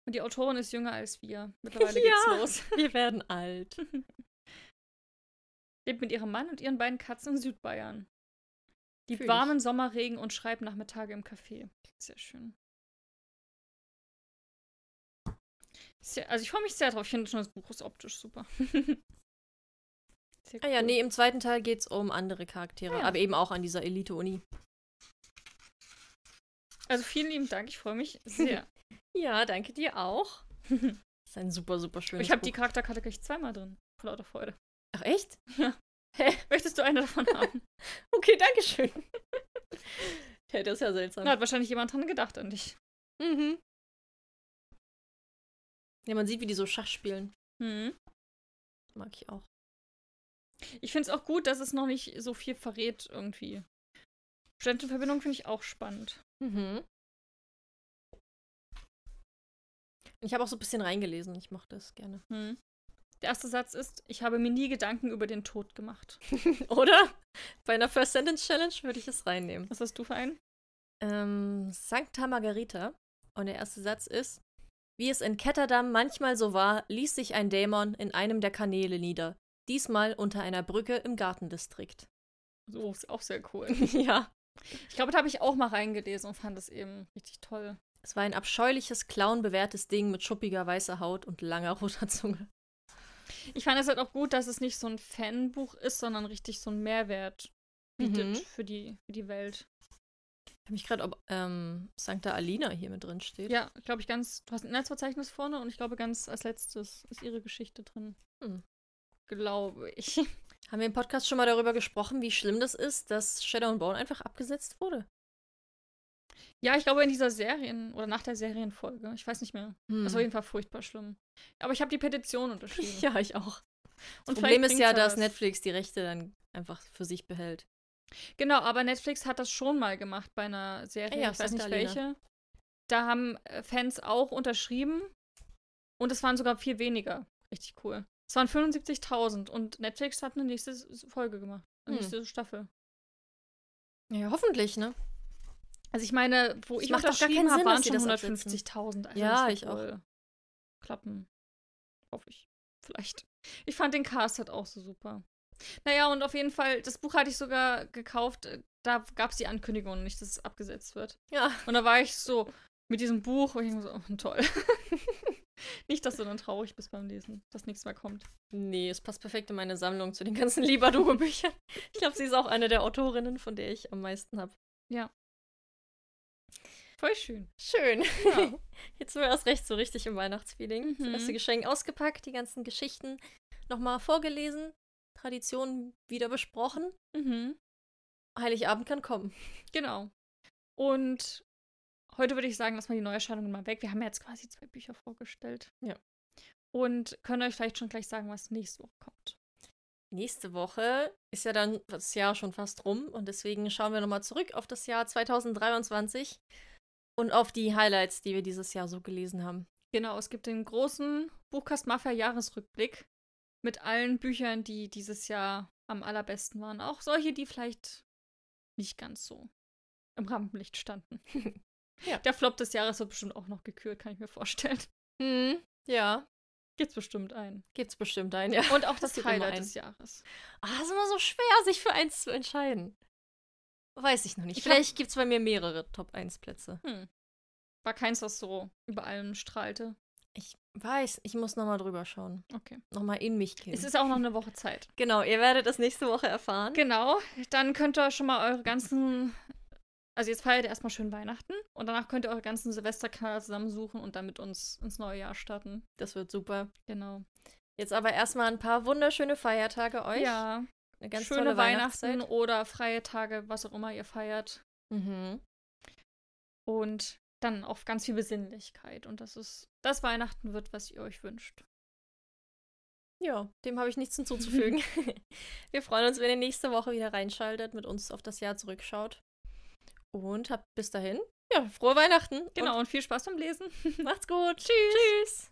Und die Autorin ist jünger als wir. Mittlerweile Ja. geht's los. Wir werden alt. Lebt mit ihrem Mann und ihren beiden Katzen in Südbayern. Die Fühl ich. warmen Sommerregen und schreibt Nachmittage im Café. Sehr schön. Sehr, also ich freue mich sehr drauf. Ich finde schon das Buch ist optisch super. sehr Ah ja, nee, im zweiten Teil geht es um andere Charaktere, Ah ja. aber eben auch an dieser Elite-Uni. Also vielen lieben Dank. Ich freue mich sehr. Ja, danke dir auch. Das ist ein super, super schönes ich habe die. Charakterkarte gleich zweimal drin. Vor lauter Freude. Ach, echt? Möchtest du eine davon haben? Okay, danke schön. ja, das ist ja seltsam. Da hat wahrscheinlich jemand dran gedacht an dich. Mhm. Ja, man sieht, wie die so Schach spielen. Mhm. Mag ich auch. Ich finde es auch gut, dass es noch nicht so viel verrät irgendwie. Studentenverbindung finde ich auch spannend. Mhm. Ich habe auch so ein bisschen reingelesen. Ich mochte das gerne. Hm. Der erste Satz ist, ich habe mir nie Gedanken über den Tod gemacht. Oder? Bei einer First Sentence Challenge würde ich es reinnehmen. Was hast du für einen? Ähm, Sancta Margarita. Und der erste Satz ist: Wie es in Ketterdam manchmal so war, ließ sich ein Dämon in einem der Kanäle nieder. Diesmal unter einer Brücke im Gartendistrikt. So, ist auch sehr cool. ja. Ich glaube, da habe ich auch mal reingelesen und fand es eben richtig toll. Es war ein abscheuliches, clownbewehrtes Ding mit schuppiger weißer Haut und langer roter Zunge. Ich fand es halt auch gut, dass es nicht so ein Fanbuch ist, sondern richtig so einen Mehrwert bietet Mhm. für, die, für die Welt. Ich frage mich gerade, ob ähm, Sancta Alina hier mit drin steht. Ja, glaube ich ganz. Du hast ein Inhaltsverzeichnis vorne und ich glaube ganz als letztes ist ihre Geschichte drin. Hm. Glaube ich. Haben wir im Podcast schon mal darüber gesprochen, wie schlimm das ist, dass Shadow and Bone einfach abgesetzt wurde? Ja, ich glaube in dieser Serien- oder nach der Serienfolge. Ich weiß nicht mehr. Hm. Das war auf jeden Fall furchtbar schlimm. Aber ich habe die Petition unterschrieben. Ja, ich auch. Und Das Problem ist ja, dass was. Netflix die Rechte dann einfach für sich behält. Genau, aber Netflix hat das schon mal gemacht bei einer Serie. Ah ja, ich weiß nicht Santa Alina. welche. Da haben äh, Fans auch unterschrieben. Und es waren sogar viel weniger. Richtig cool. Es waren 75.000 und Netflix hat eine nächste Folge gemacht. Eine Hm. nächste Staffel. Ja, hoffentlich, ne? Also ich meine, wo Es ich macht doch gar keinen habe, Sinn, waren schon das absetzen. 150.000. Also Ja, das ich auch. Klappen. Hoffe ich. Vielleicht. Ich fand den Cast halt auch so super. Naja, und auf jeden Fall, das Buch hatte ich sogar gekauft. Da gab es die Ankündigung nicht, dass es abgesetzt wird. Ja. Und da war ich so mit diesem Buch, wo ich so, oh, toll. nicht, dass du dann traurig bist beim Lesen, dass nichts mehr kommt. Nee, es passt perfekt in meine Sammlung zu den ganzen Libadogo-Büchern. Ich glaube, sie ist auch eine der Autorinnen, von der ich am meisten habe. Voll schön. Schön. Ja. Jetzt sind wir erst recht so richtig im Weihnachtsfeeling. Das Mhm. erste Geschenk ausgepackt, die ganzen Geschichten nochmal vorgelesen, Traditionen wieder besprochen. Mhm. Heiligabend kann kommen. Genau. Und heute würde ich sagen, lass mal die Neuerscheinungen mal weg. Wir haben ja jetzt quasi zwei Bücher vorgestellt. Ja. Und können euch vielleicht schon gleich sagen, was nächste Woche kommt. Nächste Woche ist ja dann das Jahr schon fast rum und deswegen schauen wir nochmal zurück auf das Jahr 2023 und auf die Highlights, die wir dieses Jahr so gelesen haben. Genau, es gibt den großen Buchkast Mafia Jahresrückblick mit allen Büchern, die dieses Jahr am allerbesten waren. Auch solche, die vielleicht nicht ganz so im Rampenlicht standen. Ja. Der Flop des Jahres wird bestimmt auch noch gekürt, kann ich mir vorstellen. Hm, ja, Gibt's bestimmt einen. gibt's bestimmt einen, ja. Und auch das immer Highlight des Jahres. Ah, ist immer so schwer, sich für eins zu entscheiden. Weiß ich noch nicht. Ich hab- Vielleicht gibt's bei mir mehrere Top-1-Plätze. Hm. War keins, was so über allem strahlte. Ich weiß, ich muss nochmal drüber schauen. Okay. Nochmal in mich gehen. Es ist auch noch eine Woche Zeit. genau, ihr werdet das nächste Woche erfahren. Genau, dann könnt ihr schon mal eure ganzen. Also jetzt feiert ihr erstmal schön Weihnachten und danach könnt ihr eure ganzen Silvesterkanäle zusammensuchen und dann mit uns ins neue Jahr starten. Das wird super. Genau. Jetzt aber erstmal ein paar wunderschöne Feiertage euch. Ja, Eine ganz schöne Weihnachten oder freie Tage, was auch immer ihr feiert. Mhm. Und dann auf ganz viel Besinnlichkeit. Und das ist das Weihnachten wird, was ihr euch wünscht. Ja, dem habe ich nichts hinzuzufügen. Wir freuen uns, wenn ihr nächste Woche wieder reinschaltet, mit uns auf das Jahr zurückschaut. Und habt bis dahin, ja, frohe Weihnachten. Genau, und, und viel Spaß beim Lesen. Macht's gut. Tschüss. Tschüss.